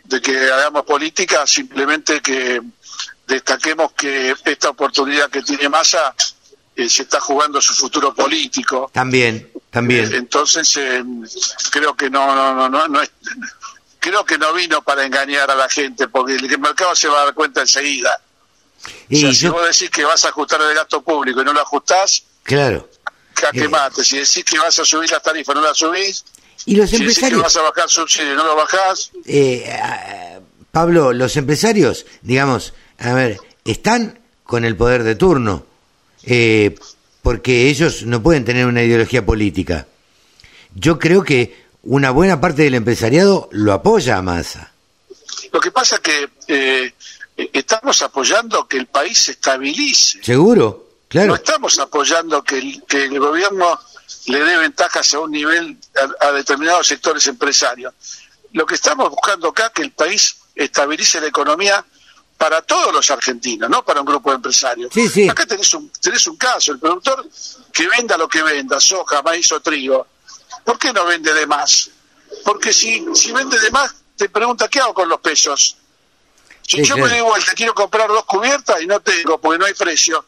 de que hagamos política, simplemente que destaquemos que esta oportunidad que tiene Massa eh, se está jugando su futuro político. También, también. Entonces eh, creo que no, no, no, no, no es, creo que no vino para engañar a la gente, porque el mercado se va a dar cuenta enseguida. Y o sea, si yo, vos decís que vas a ajustar el gasto público y no lo ajustás, claro. que Eh. mate. Si decís que vas a subir las tarifas y no las subís, Y los si decís que empresarios, vas a bajar subsidio y no lo bajás, eh, Pablo, los empresarios, digamos, a ver, están con el poder de turno, eh, porque ellos no pueden tener una ideología política. Yo creo que una buena parte del empresariado lo apoya a Massa. lo que pasa es que eh, estamos apoyando que el país se estabilice. ¿Seguro? No Claro. estamos apoyando que el, que el gobierno le dé ventajas a un nivel a, a determinados sectores empresarios. Lo que estamos buscando acá es que el país estabilice la economía para todos los argentinos, no para un grupo de empresarios. Sí, sí. Acá tenés un, tenés un caso, el productor que venda lo que venda, soja, maíz o trigo, ¿por qué no vende de más? Porque si, si vende de más, te pregunta, ¿qué hago con los pesos? Si Sí, yo claro. me doy vuelta, quiero comprar dos cubiertas y no tengo porque no hay precio.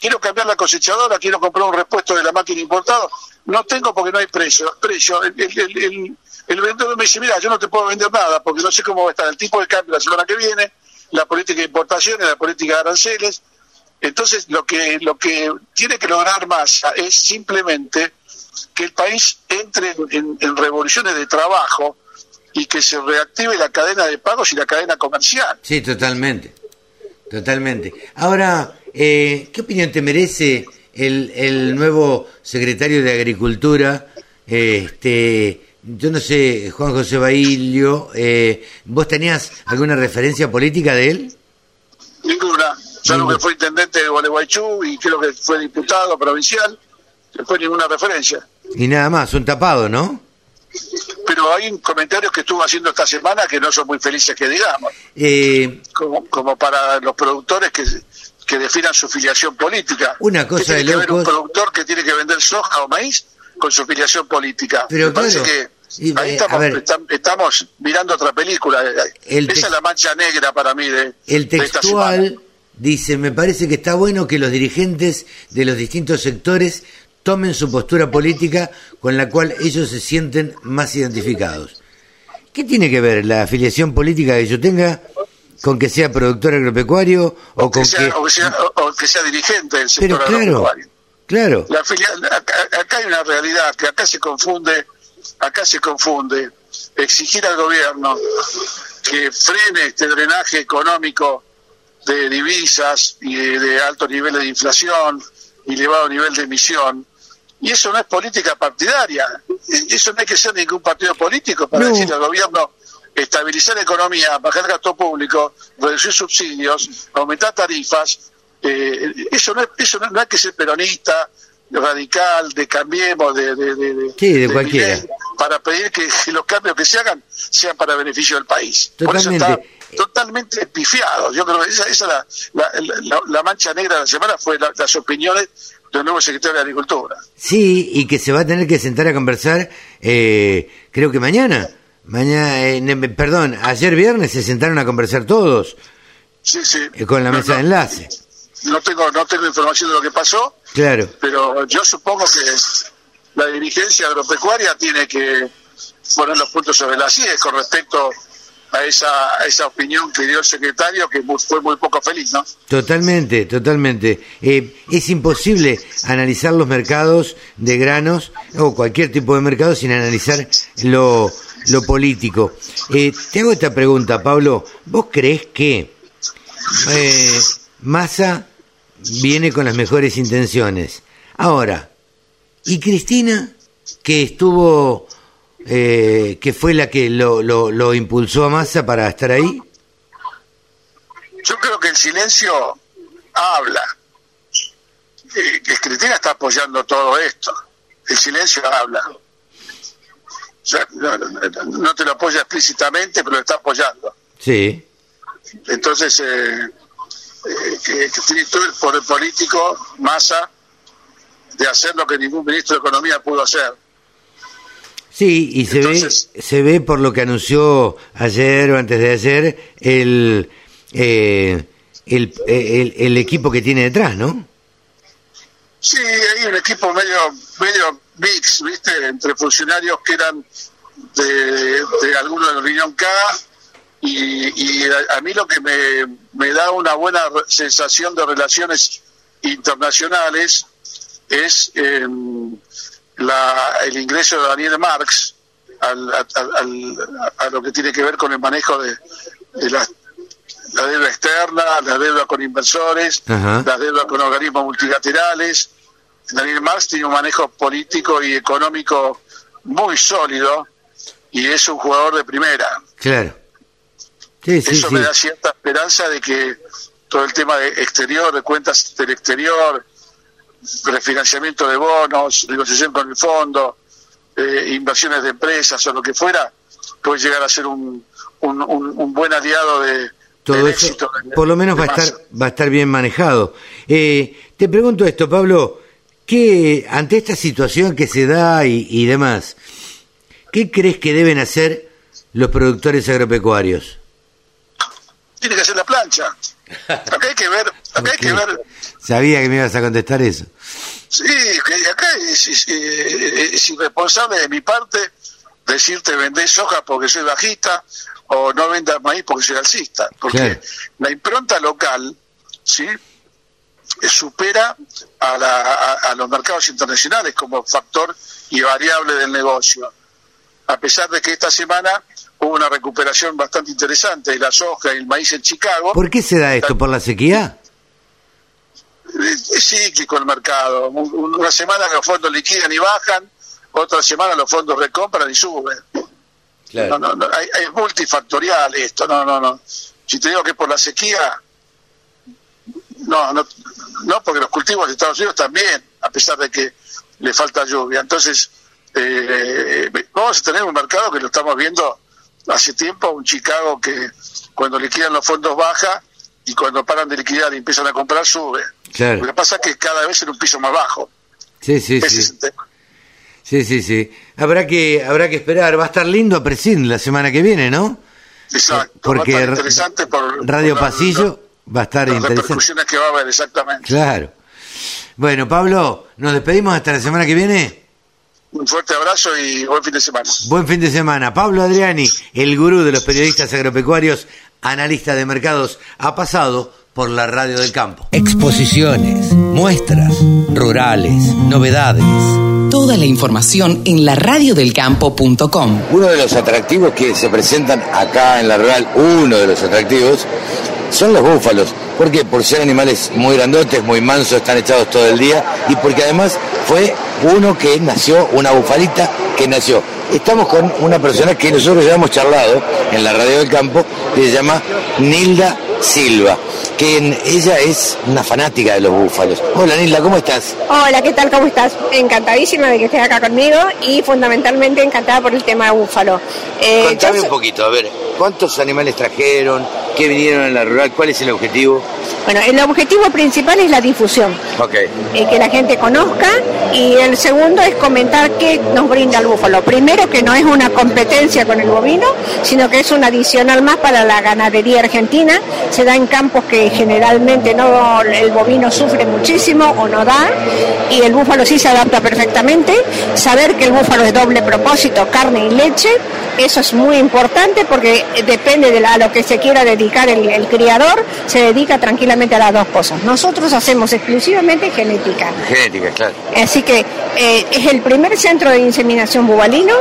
Quiero cambiar la cosechadora, quiero comprar un repuesto de la máquina importado, no tengo porque no hay precio. precio. El, el, el, el- el vendedor me dice, mira, yo no te puedo vender nada porque no sé cómo va a estar el tipo de cambio la semana que viene, la política de importaciones, la política de aranceles. Entonces, lo que, lo que tiene que lograr Massa es simplemente que el país entre en, en- en revoluciones de trabajo y que se reactive la cadena de pagos y la cadena comercial. Sí, totalmente. Totalmente. Ahora, eh, ¿qué opinión te merece el, el nuevo secretario de Agricultura? Este, yo no sé, Juan José Bailio, eh, ¿vos tenías alguna referencia política de él? Ninguna. Salvo Ninguna. que fue intendente de Gualeguaychú y creo que fue diputado provincial. Fue ninguna referencia. Y nada más, un tapado, ¿no? Pero hay comentarios que estuvo haciendo esta semana que no son muy felices que digamos. Eh, Como, como para los productores que, que definan su filiación política. Una cosa ¿Qué tiene de que ver un locos. productor que tiene que vender soja o maíz con su filiación política? Pero Me parece claro, que ahí eh, estamos, ver. estamos mirando otra película. El Esa es la mancha negra para mí de, El de esta textual dice, me parece que está bueno que los dirigentes de los distintos sectores tomen su postura política con la cual ellos se sienten más identificados. ¿Qué tiene que ver la afiliación política que yo tenga con que sea productor agropecuario o, con que sea, o, que sea, o que sea dirigente del sector Pero claro, agropecuario. claro. La filia- acá, acá hay una realidad que acá se confunde, acá se confunde exigir al gobierno que frene este drenaje económico de divisas y de, de altos niveles de inflación y elevado nivel de emisión. Y eso no es política partidaria. Eso no hay que ser ningún partido político para No. decirle al gobierno estabilizar la economía, bajar el gasto público, reducir subsidios, aumentar tarifas. Eh, eso no es, eso no, no hay que ser peronista, radical, de cambiemos, de, de, de, de- Sí, de cualquiera. Para pedir que, los cambios que se hagan sean para beneficio del país. Por eso está Totalmente. totalmente pifiado. Yo creo que esa, esa la, la, la- la mancha negra de la semana fue la- las opiniones del nuevo secretario de Agricultura. Sí, y que se va a tener que sentar a conversar, eh, creo que mañana. Mañana, eh, perdón, ayer viernes se sentaron a conversar todos Sí, sí. eh, con la No, mesa de enlace. No tengo, no tengo información de lo que pasó, Claro. pero yo supongo que la dirigencia agropecuaria tiene que poner los puntos sobre las IES con respecto a esa, esa opinión que dio el secretario, que fue muy poco feliz, ¿no? Totalmente, totalmente. Eh, es imposible analizar los mercados de granos o cualquier tipo de mercado sin analizar lo, lo político. Eh, te hago esta pregunta, Pablo. ¿Vos crees que eh, Massa viene con las mejores intenciones? Ahora, ¿y Cristina, que estuvo, eh, que fue la que lo, lo, lo impulsó a Massa para estar ahí? Yo creo que el silencio habla. Eh, Cristina está apoyando todo esto. El silencio habla. No, no- no te lo apoya explícitamente, pero lo está apoyando. Sí. Entonces, eh, eh, que, que tiene todo el poder político, masa, de hacer lo que ningún ministro de Economía pudo hacer. Sí, y se Entonces- ve, se ve por lo que anunció ayer o antes de ayer el, eh, el, el, el equipo que tiene detrás, ¿no? Sí, hay un equipo medio medio mix, ¿viste? Entre funcionarios que eran de, de algunos de la Reunión K y, y a, a mí lo que me, me da una buena sensación de relaciones internacionales es eh, la, el ingreso de Daniel Marx al, a, al- a lo que tiene que ver con el manejo de, de la, la deuda externa, la deuda con inversores, Ajá. las deudas con organismos multilaterales. Daniel Marx tiene un manejo político y económico muy sólido y es un jugador de primera. Claro. Sí, sí, Eso sí. me da cierta esperanza de que todo el tema de exterior, de cuentas del exterior, refinanciamiento de bonos, negociación con el fondo, eh, inversiones de empresas o lo que fuera, puede llegar a ser un, un, un- un buen aliado de Todo eso, éxito por lo menos va a estar, va a estar bien manejado. Eh, te pregunto esto, Pablo, ¿qué, ante esta situación que se da y, y demás, ¿qué crees que deben hacer los productores agropecuarios? Tiene que hacer la plancha. Acá hay que ver, acá hay que ver Sabía que me ibas a contestar eso. Sí, que acá es, es- es irresponsable de mi parte decirte vendés soja porque soy bajista o no vendas maíz porque soy alcista. Porque Claro. la impronta local, ¿sí? Supera a, la- a- a los mercados internacionales como factor y variable del negocio. A pesar de que esta semana hubo una recuperación bastante interesante de la soja y el maíz en Chicago, ¿Por qué se da esto? ¿Por la sequía? es, cíclico el mercado. Un- un- Una semana los fondos liquidan y bajan, otra semana los fondos recompran y suben. No, no, no, hay- hay- es multifactorial esto, no, no, no. Si te digo que por la sequía, no, no, no, porque los cultivos de Estados Unidos también, a pesar de que le falta lluvia. Entonces, eh, vamos a tener un mercado que lo estamos viendo hace tiempo, un Chicago que cuando liquidan los fondos baja y cuando paran de liquidar y empiezan a comprar sube. Claro. Lo que pasa es que cada vez en un piso más bajo. Sí, sí, Ese sí. es el tema. Sí, sí, sí. Habrá que, habrá que esperar. Va a estar lindo a Presin la semana que viene, ¿no? Exacto. Porque va a estar interesante por Radio por la- Pasillo va a estar las interesante. repercusiones que va a haber, exactamente. Claro. Bueno, Pablo, nos despedimos hasta la semana que viene. Un fuerte abrazo y buen fin de semana. Buen fin de semana. Pablo Adriani, el gurú de los periodistas agropecuarios, analista de mercados, ha pasado por la radio del campo. Exposiciones, muestras, rurales, novedades. Toda la información en laradiodelcampo.com. Uno de los atractivos que se presentan acá en la rural, uno de los atractivos, son los búfalos. ¿Por qué? Por ser animales muy grandotes, muy mansos, están echados todo el día y porque además fue uno que nació, una bufalita que nació. Estamos con una persona que nosotros ya hemos charlado en la radio del campo, que se llama Nilda Silva, que ella es una fanática de los búfalos. Hola Nilda, ¿cómo estás? Hola, ¿qué tal? ¿Cómo estás? Encantadísima de que estés acá conmigo y fundamentalmente encantada por el tema de búfalo. Eh, Contame un poquito, a ver, ¿cuántos animales trajeron? ¿Qué vinieron en la rural? ¿Cuál es el objetivo? Bueno, el objetivo principal es la difusión. Ok. Eh, que la gente conozca y el segundo es comentar qué nos brinda el búfalo. Primero que no es una competencia con el bovino, sino que es un adicional más para la ganadería argentina. Se da en campos que generalmente no el bovino sufre muchísimo o no da y el búfalo sí se adapta perfectamente. Saber que el búfalo es doble propósito, carne y leche, eso es muy importante porque depende de a lo que se quiera dedicar el, el criador, se dedica tranquilamente a las dos cosas. Nosotros hacemos exclusivamente genética. Genética, claro. Así que eh, es el primer centro de inseminación bubalino,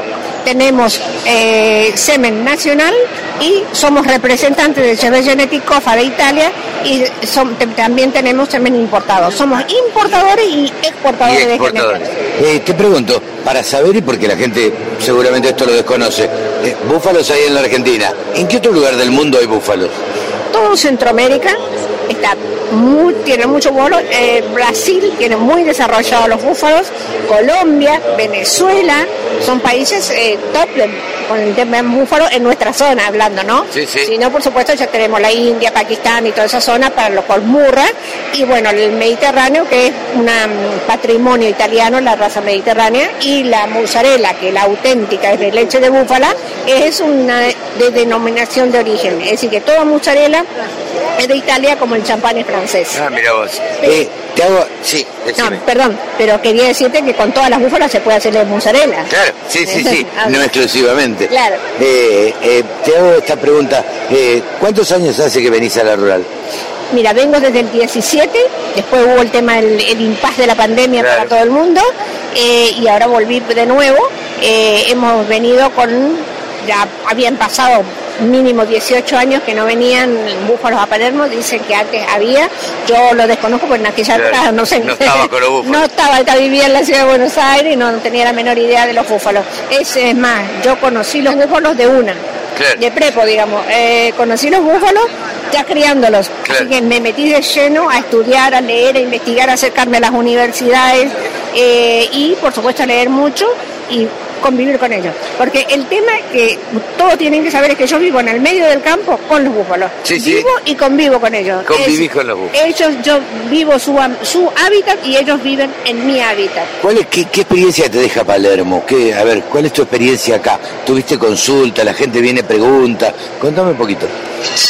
tenemos eh, semen nacional y somos representantes de Chevet Genetic COFA de Italia y son- te- también tenemos semen importado. Somos importadores y exportadores, Y exportadores. de genética. Eh, te pregunto, para saber y porque la gente seguramente esto lo desconoce, eh, búfalos hay en la Argentina. ¿En qué otro lugar del mundo hay búfalos? Todo Centroamérica está muy, tiene mucho búfalo. Eh, Brasil tiene muy desarrollados los búfalos. Colombia, Venezuela, son países eh, top con el tema de búfalo en nuestra zona, hablando, ¿no? Sí, sí. Si no, por supuesto, ya tenemos la India, Pakistán y toda esa zona para lo cual murra. Y bueno, el Mediterráneo, que es un patrimonio italiano, la raza mediterránea. Y la mozzarella, que la auténtica es de leche de búfala, es una de denominación de origen. Es decir, que toda mozzarella es de Italia como el champán es francés. Ah, mira vos. Eh, te hago... Sí, No, decime. perdón, pero quería decirte que con todas las búfalas se puede hacer de mozzarella. Claro, sí, sí, sí, Ah, no exclusivamente. Claro. Eh, eh, te hago esta pregunta. Eh, ¿Cuántos años hace que venís a la rural? Mira, vengo desde el 17, después hubo el tema del el impas de la pandemia Claro. para todo el mundo eh, y ahora volví de nuevo. Eh, hemos venido con, ya habían pasado mínimo 18 años que no venían búfalos a Palermo, dicen que antes había, yo lo desconozco porque en aquella Claro, época no sé. no estaba con los búfalos. No estaba, acá vivía en la ciudad de Buenos Aires y no tenía la menor idea de los búfalos. Es, es más, yo conocí los búfalos de una Claro. de prepo, digamos. Eh, conocí los búfalos ya criándolos. Claro. Así que me metí de lleno a estudiar, a leer, a investigar, a acercarme a las universidades eh, y, por supuesto, a leer mucho y convivir con ellos. Porque el tema que todos tienen que saber es que yo vivo en el medio del campo con los búfalos. Sí, sí. Vivo y convivo con ellos. Convivís con los búfalos. Ellos, yo vivo su, su hábitat y ellos viven en mi hábitat. ¿Cuál es, qué, qué experiencia te deja Palermo? ¿Qué, a ver, ¿cuál es tu experiencia acá? ¿Tuviste consulta? ¿La gente viene pregunta? Contame un poquito.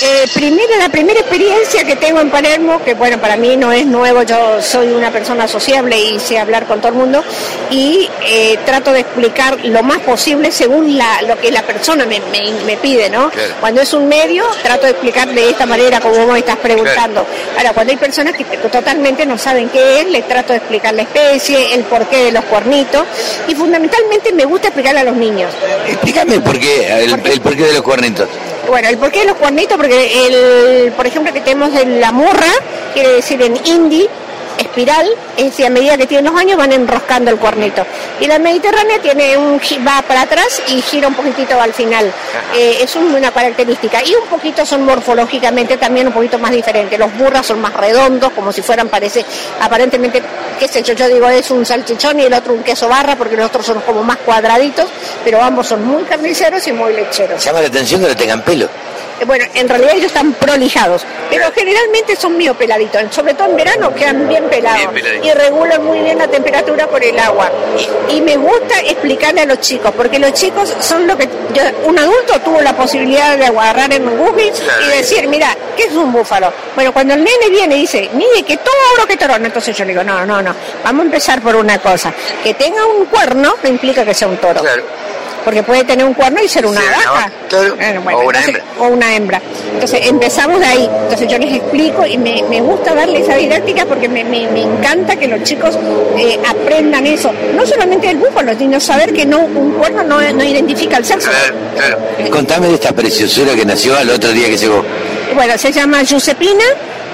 Eh, primero, la primera experiencia que tengo en Palermo, que bueno, para mí no es nuevo, yo soy una persona sociable y sé hablar con todo el mundo y eh, trato de explicar lo más posible según la, lo que la persona me, me- me pide, ¿no? Claro. Cuando es un medio, trato de explicar de esta manera como vos me estás preguntando. Ahora, cuando hay personas que totalmente no saben qué es, les trato de explicar la especie, el porqué de los cuernitos y fundamentalmente me gusta explicarle a los niños. Explícame por qué, el, el porqué de los cuernitos. Bueno, el porqué de los cuernitos, porque el, por ejemplo, que tenemos en la morra, quiere decir en hindi, espiral, es decir, a medida que tienen los años van enroscando el cuernito. Y la mediterránea tiene un va para atrás y gira un poquitito al final. Eh, es un- una característica. Y un poquito son morfológicamente también un poquito más diferentes. Los burras son más redondos, como si fueran, parece, aparentemente, qué sé yo, yo digo es un salchichón y el otro un queso barra, porque los otros son como más cuadraditos, pero ambos son muy carniceros y muy lecheros. Llama la atención que no tengan pelo. Eh, Bueno, en realidad ellos están prolijados, pero generalmente son medio peladitos, sobre todo en verano quedan bien pelados Bien y regulan muy bien la temperatura por el agua. Y, y me gusta explicarle a los chicos, porque los chicos son lo que yo- un adulto tuvo la posibilidad de agarrar en Google y decir, mira, ¿qué es un búfalo? Bueno, cuando el nene viene y dice, mire, que toro, que toro, entonces yo le digo, no, no, no, vamos a empezar por una cosa, que tenga un cuerno no implica que sea un toro. Porque puede tener un cuerno y ser una Sí, vaca. vaca, Bueno, bueno, o una entonces- hembra. o una hembra. Entonces empezamos de ahí. Entonces yo les explico y me, me gusta darle esa didáctica porque me, me- me encanta que los chicos eh, aprendan eso. No solamente el búfalo, sino saber que no un cuerno no, no identifica el sexo. Contame de esta preciosura que nació al otro día que llegó. Bueno, se llama Giuseppina.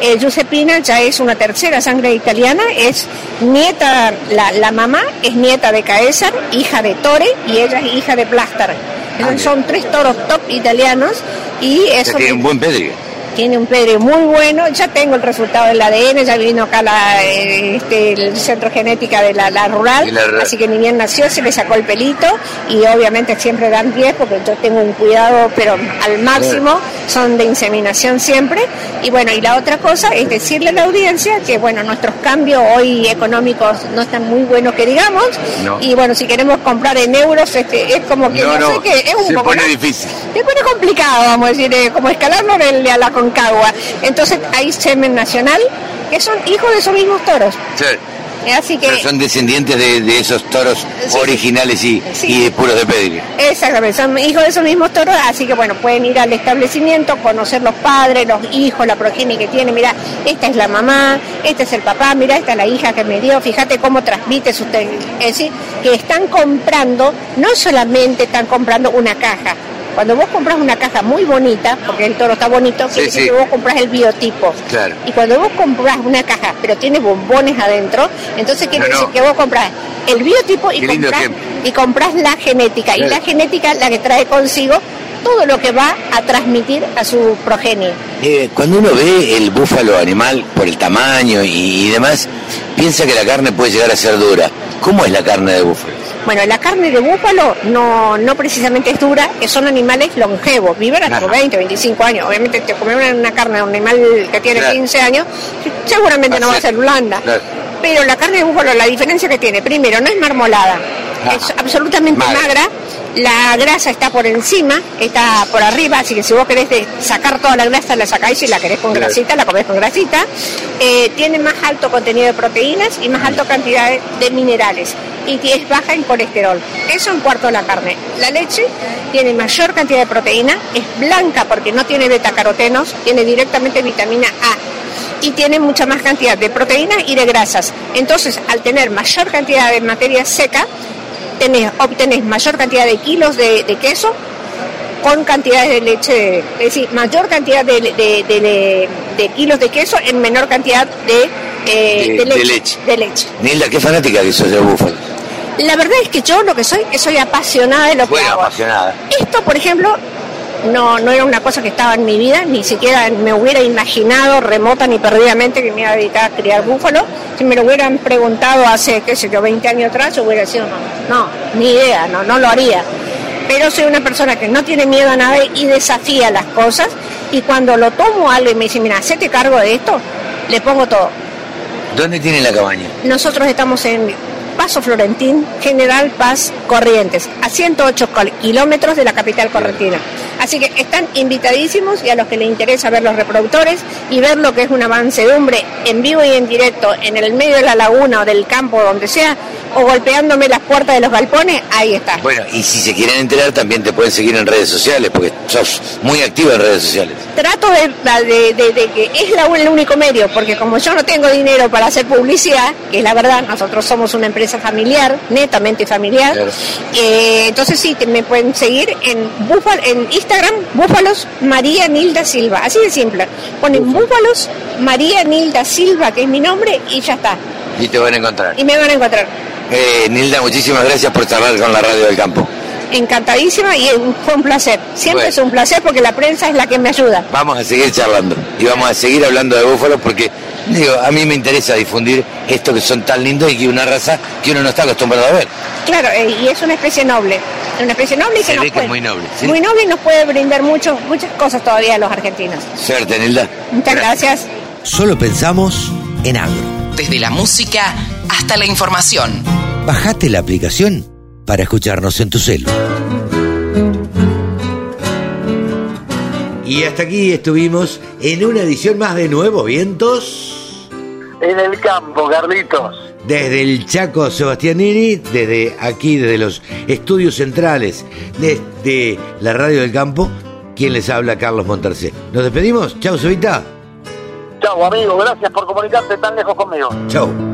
Eh, Giuseppina ya es una tercera sangre italiana, es nieta, la, la mamá es nieta de Caesar, hija de Tore y ella es hija de Plastar. Entonces, son tres toros top italianos y eso tiene un buen pedrio. Tiene un pedre muy bueno. Ya tengo el resultado del ADN, ya vino acá la, este, el centro genética de la, la rural, De la rural. así que ni bien nació se le sacó el pelito y obviamente siempre dan 10 porque yo tengo un cuidado, pero al máximo, son de inseminación siempre. Y bueno, y la otra cosa es decirle a la audiencia que bueno, nuestros cambios hoy económicos no están muy buenos que digamos. No. Y bueno, si queremos comprar en euros, este, es como que No, no, no, sé qué, es un se poco pone difícil. Se pone complicado, vamos a decir, eh, como escalarlo a la Concagua. Entonces hay semen nacional, que son hijos de esos mismos toros. Sí. Así que, Pero son descendientes de, de esos toros Sí. originales y, Sí. y puros de pedrio. exactamente, son hijos de esos mismos toros, así que bueno, pueden ir al establecimiento, conocer los padres, los hijos, la progenie que tiene. Mira, esta es la mamá, este es el papá, mira, esta es la hija que me dio. Fíjate cómo transmite su. te- Es decir, que están comprando, no solamente están comprando una caja. Cuando vos compras una caja muy bonita, porque el toro está bonito, Sí, quiere decir sí. que vos compras el biotipo. Claro. Y cuando vos compras una caja, pero tiene bombones adentro, entonces quiere No, no. decir que vos compras el biotipo y compras, ejemplo. y compras la genética. Y la genética la que trae consigo todo lo que va a transmitir a su progenie. Eh, cuando uno ve el búfalo animal por el tamaño y, y demás, piensa que la carne puede llegar a ser dura. ¿Cómo es la carne de búfalo? Bueno, la carne de búfalo no, no precisamente es dura, que son animales longevos, viven hasta Ajá. los 20, 25 años. Obviamente, te comer una, una carne de un animal que tiene Claro. 15 años, seguramente no va a ser blanda. Claro. Pero la carne de búfalo, la diferencia que tiene, primero, no es marmolada, Ajá. es absolutamente Magra. magra. La grasa está por encima, está por arriba, así que si vos querés de- sacar toda la grasa, la sacáis y la querés con grasita, la comés con grasita. Eh, tiene más alto contenido de proteínas y más alta cantidad de, de minerales. Y es baja en colesterol. Eso en cuarto la carne. La leche tiene mayor cantidad de proteína, es blanca porque no tiene betacarotenos, tiene directamente vitamina A y tiene mucha más cantidad de proteínas y de grasas. Entonces, al tener mayor cantidad de materia seca, tenés, obtenés mayor cantidad de kilos de, de queso con cantidades de leche, es decir, mayor cantidad de, de- de- de kilos de queso en menor cantidad de, eh, leche, de leche. de leche. Nilda, qué fanática que sos de búfalo. La verdad es que yo lo que soy, que soy apasionada de lo que Bueno, hago. apasionada. Esto, por ejemplo, no, no era una cosa que estaba en mi vida, ni siquiera me hubiera imaginado remota ni perdidamente que me iba a dedicar a criar búfalo. Si me lo hubieran preguntado hace, qué sé yo, 20 años atrás, yo hubiera sido, no, no, ni idea, no, no lo haría. Pero soy una persona que no tiene miedo a nada y desafía las cosas. Y cuando lo tomo algo y me dice, mira, hacete cargo de esto, le pongo todo. ¿Dónde tiene la cabaña? Nosotros estamos en Paso Florentín, General Paz, Corrientes, a 108 col- kilómetros de la capital correntina. Así que están invitadísimos y a los que les interesa ver los reproductores y ver lo que es una mansedumbre en vivo y en directo en el medio de la laguna o del campo, donde sea, o golpeándome las puertas de los galpones, ahí está. Bueno, y si se quieren enterar también te pueden seguir en redes sociales, porque sos muy activa en redes sociales. Trato de, de- de- de que es la- el único medio, porque como yo no tengo dinero para hacer publicidad, que es la verdad, nosotros somos una empresa familiar, netamente familiar, Claro. eh, entonces sí, te- me pueden seguir en, búfal, en Instagram, Búfalos María Nilda Silva, así de simple. Ponen Búfalos María Nilda Silva, que es mi nombre, y ya está. Y te van a encontrar. Y me van a encontrar. Eh, Nilda, muchísimas gracias por charlar con la radio del campo. Encantadísima y fue un placer. Siempre Bueno. es un placer porque la prensa es la que me ayuda. Vamos a seguir charlando y vamos a seguir hablando de búfalos porque, digo, a mí me interesa difundir esto que son tan lindos y que una raza que uno no está acostumbrado a ver. Claro, eh, y es una especie noble. una especie noble y Se que nos que puede, es muy noble, sí. muy noble y nos puede brindar mucho, muchas cosas todavía a los argentinos. Suerte, Nelda. Muchas gracias. Solo pensamos en agro. Desde la música hasta la información. Bajate la aplicación para escucharnos en tu celu. Y hasta aquí estuvimos en una edición más de Nuevos Vientos. En el campo, Carlitos. Desde el Chaco Sebastianini, desde aquí, desde los estudios centrales, desde la Radio del Campo, quien les habla, Carlos Monterce. Nos despedimos. Chau, Sebita. Chau, amigo. Gracias por comunicarte tan lejos conmigo. Chau.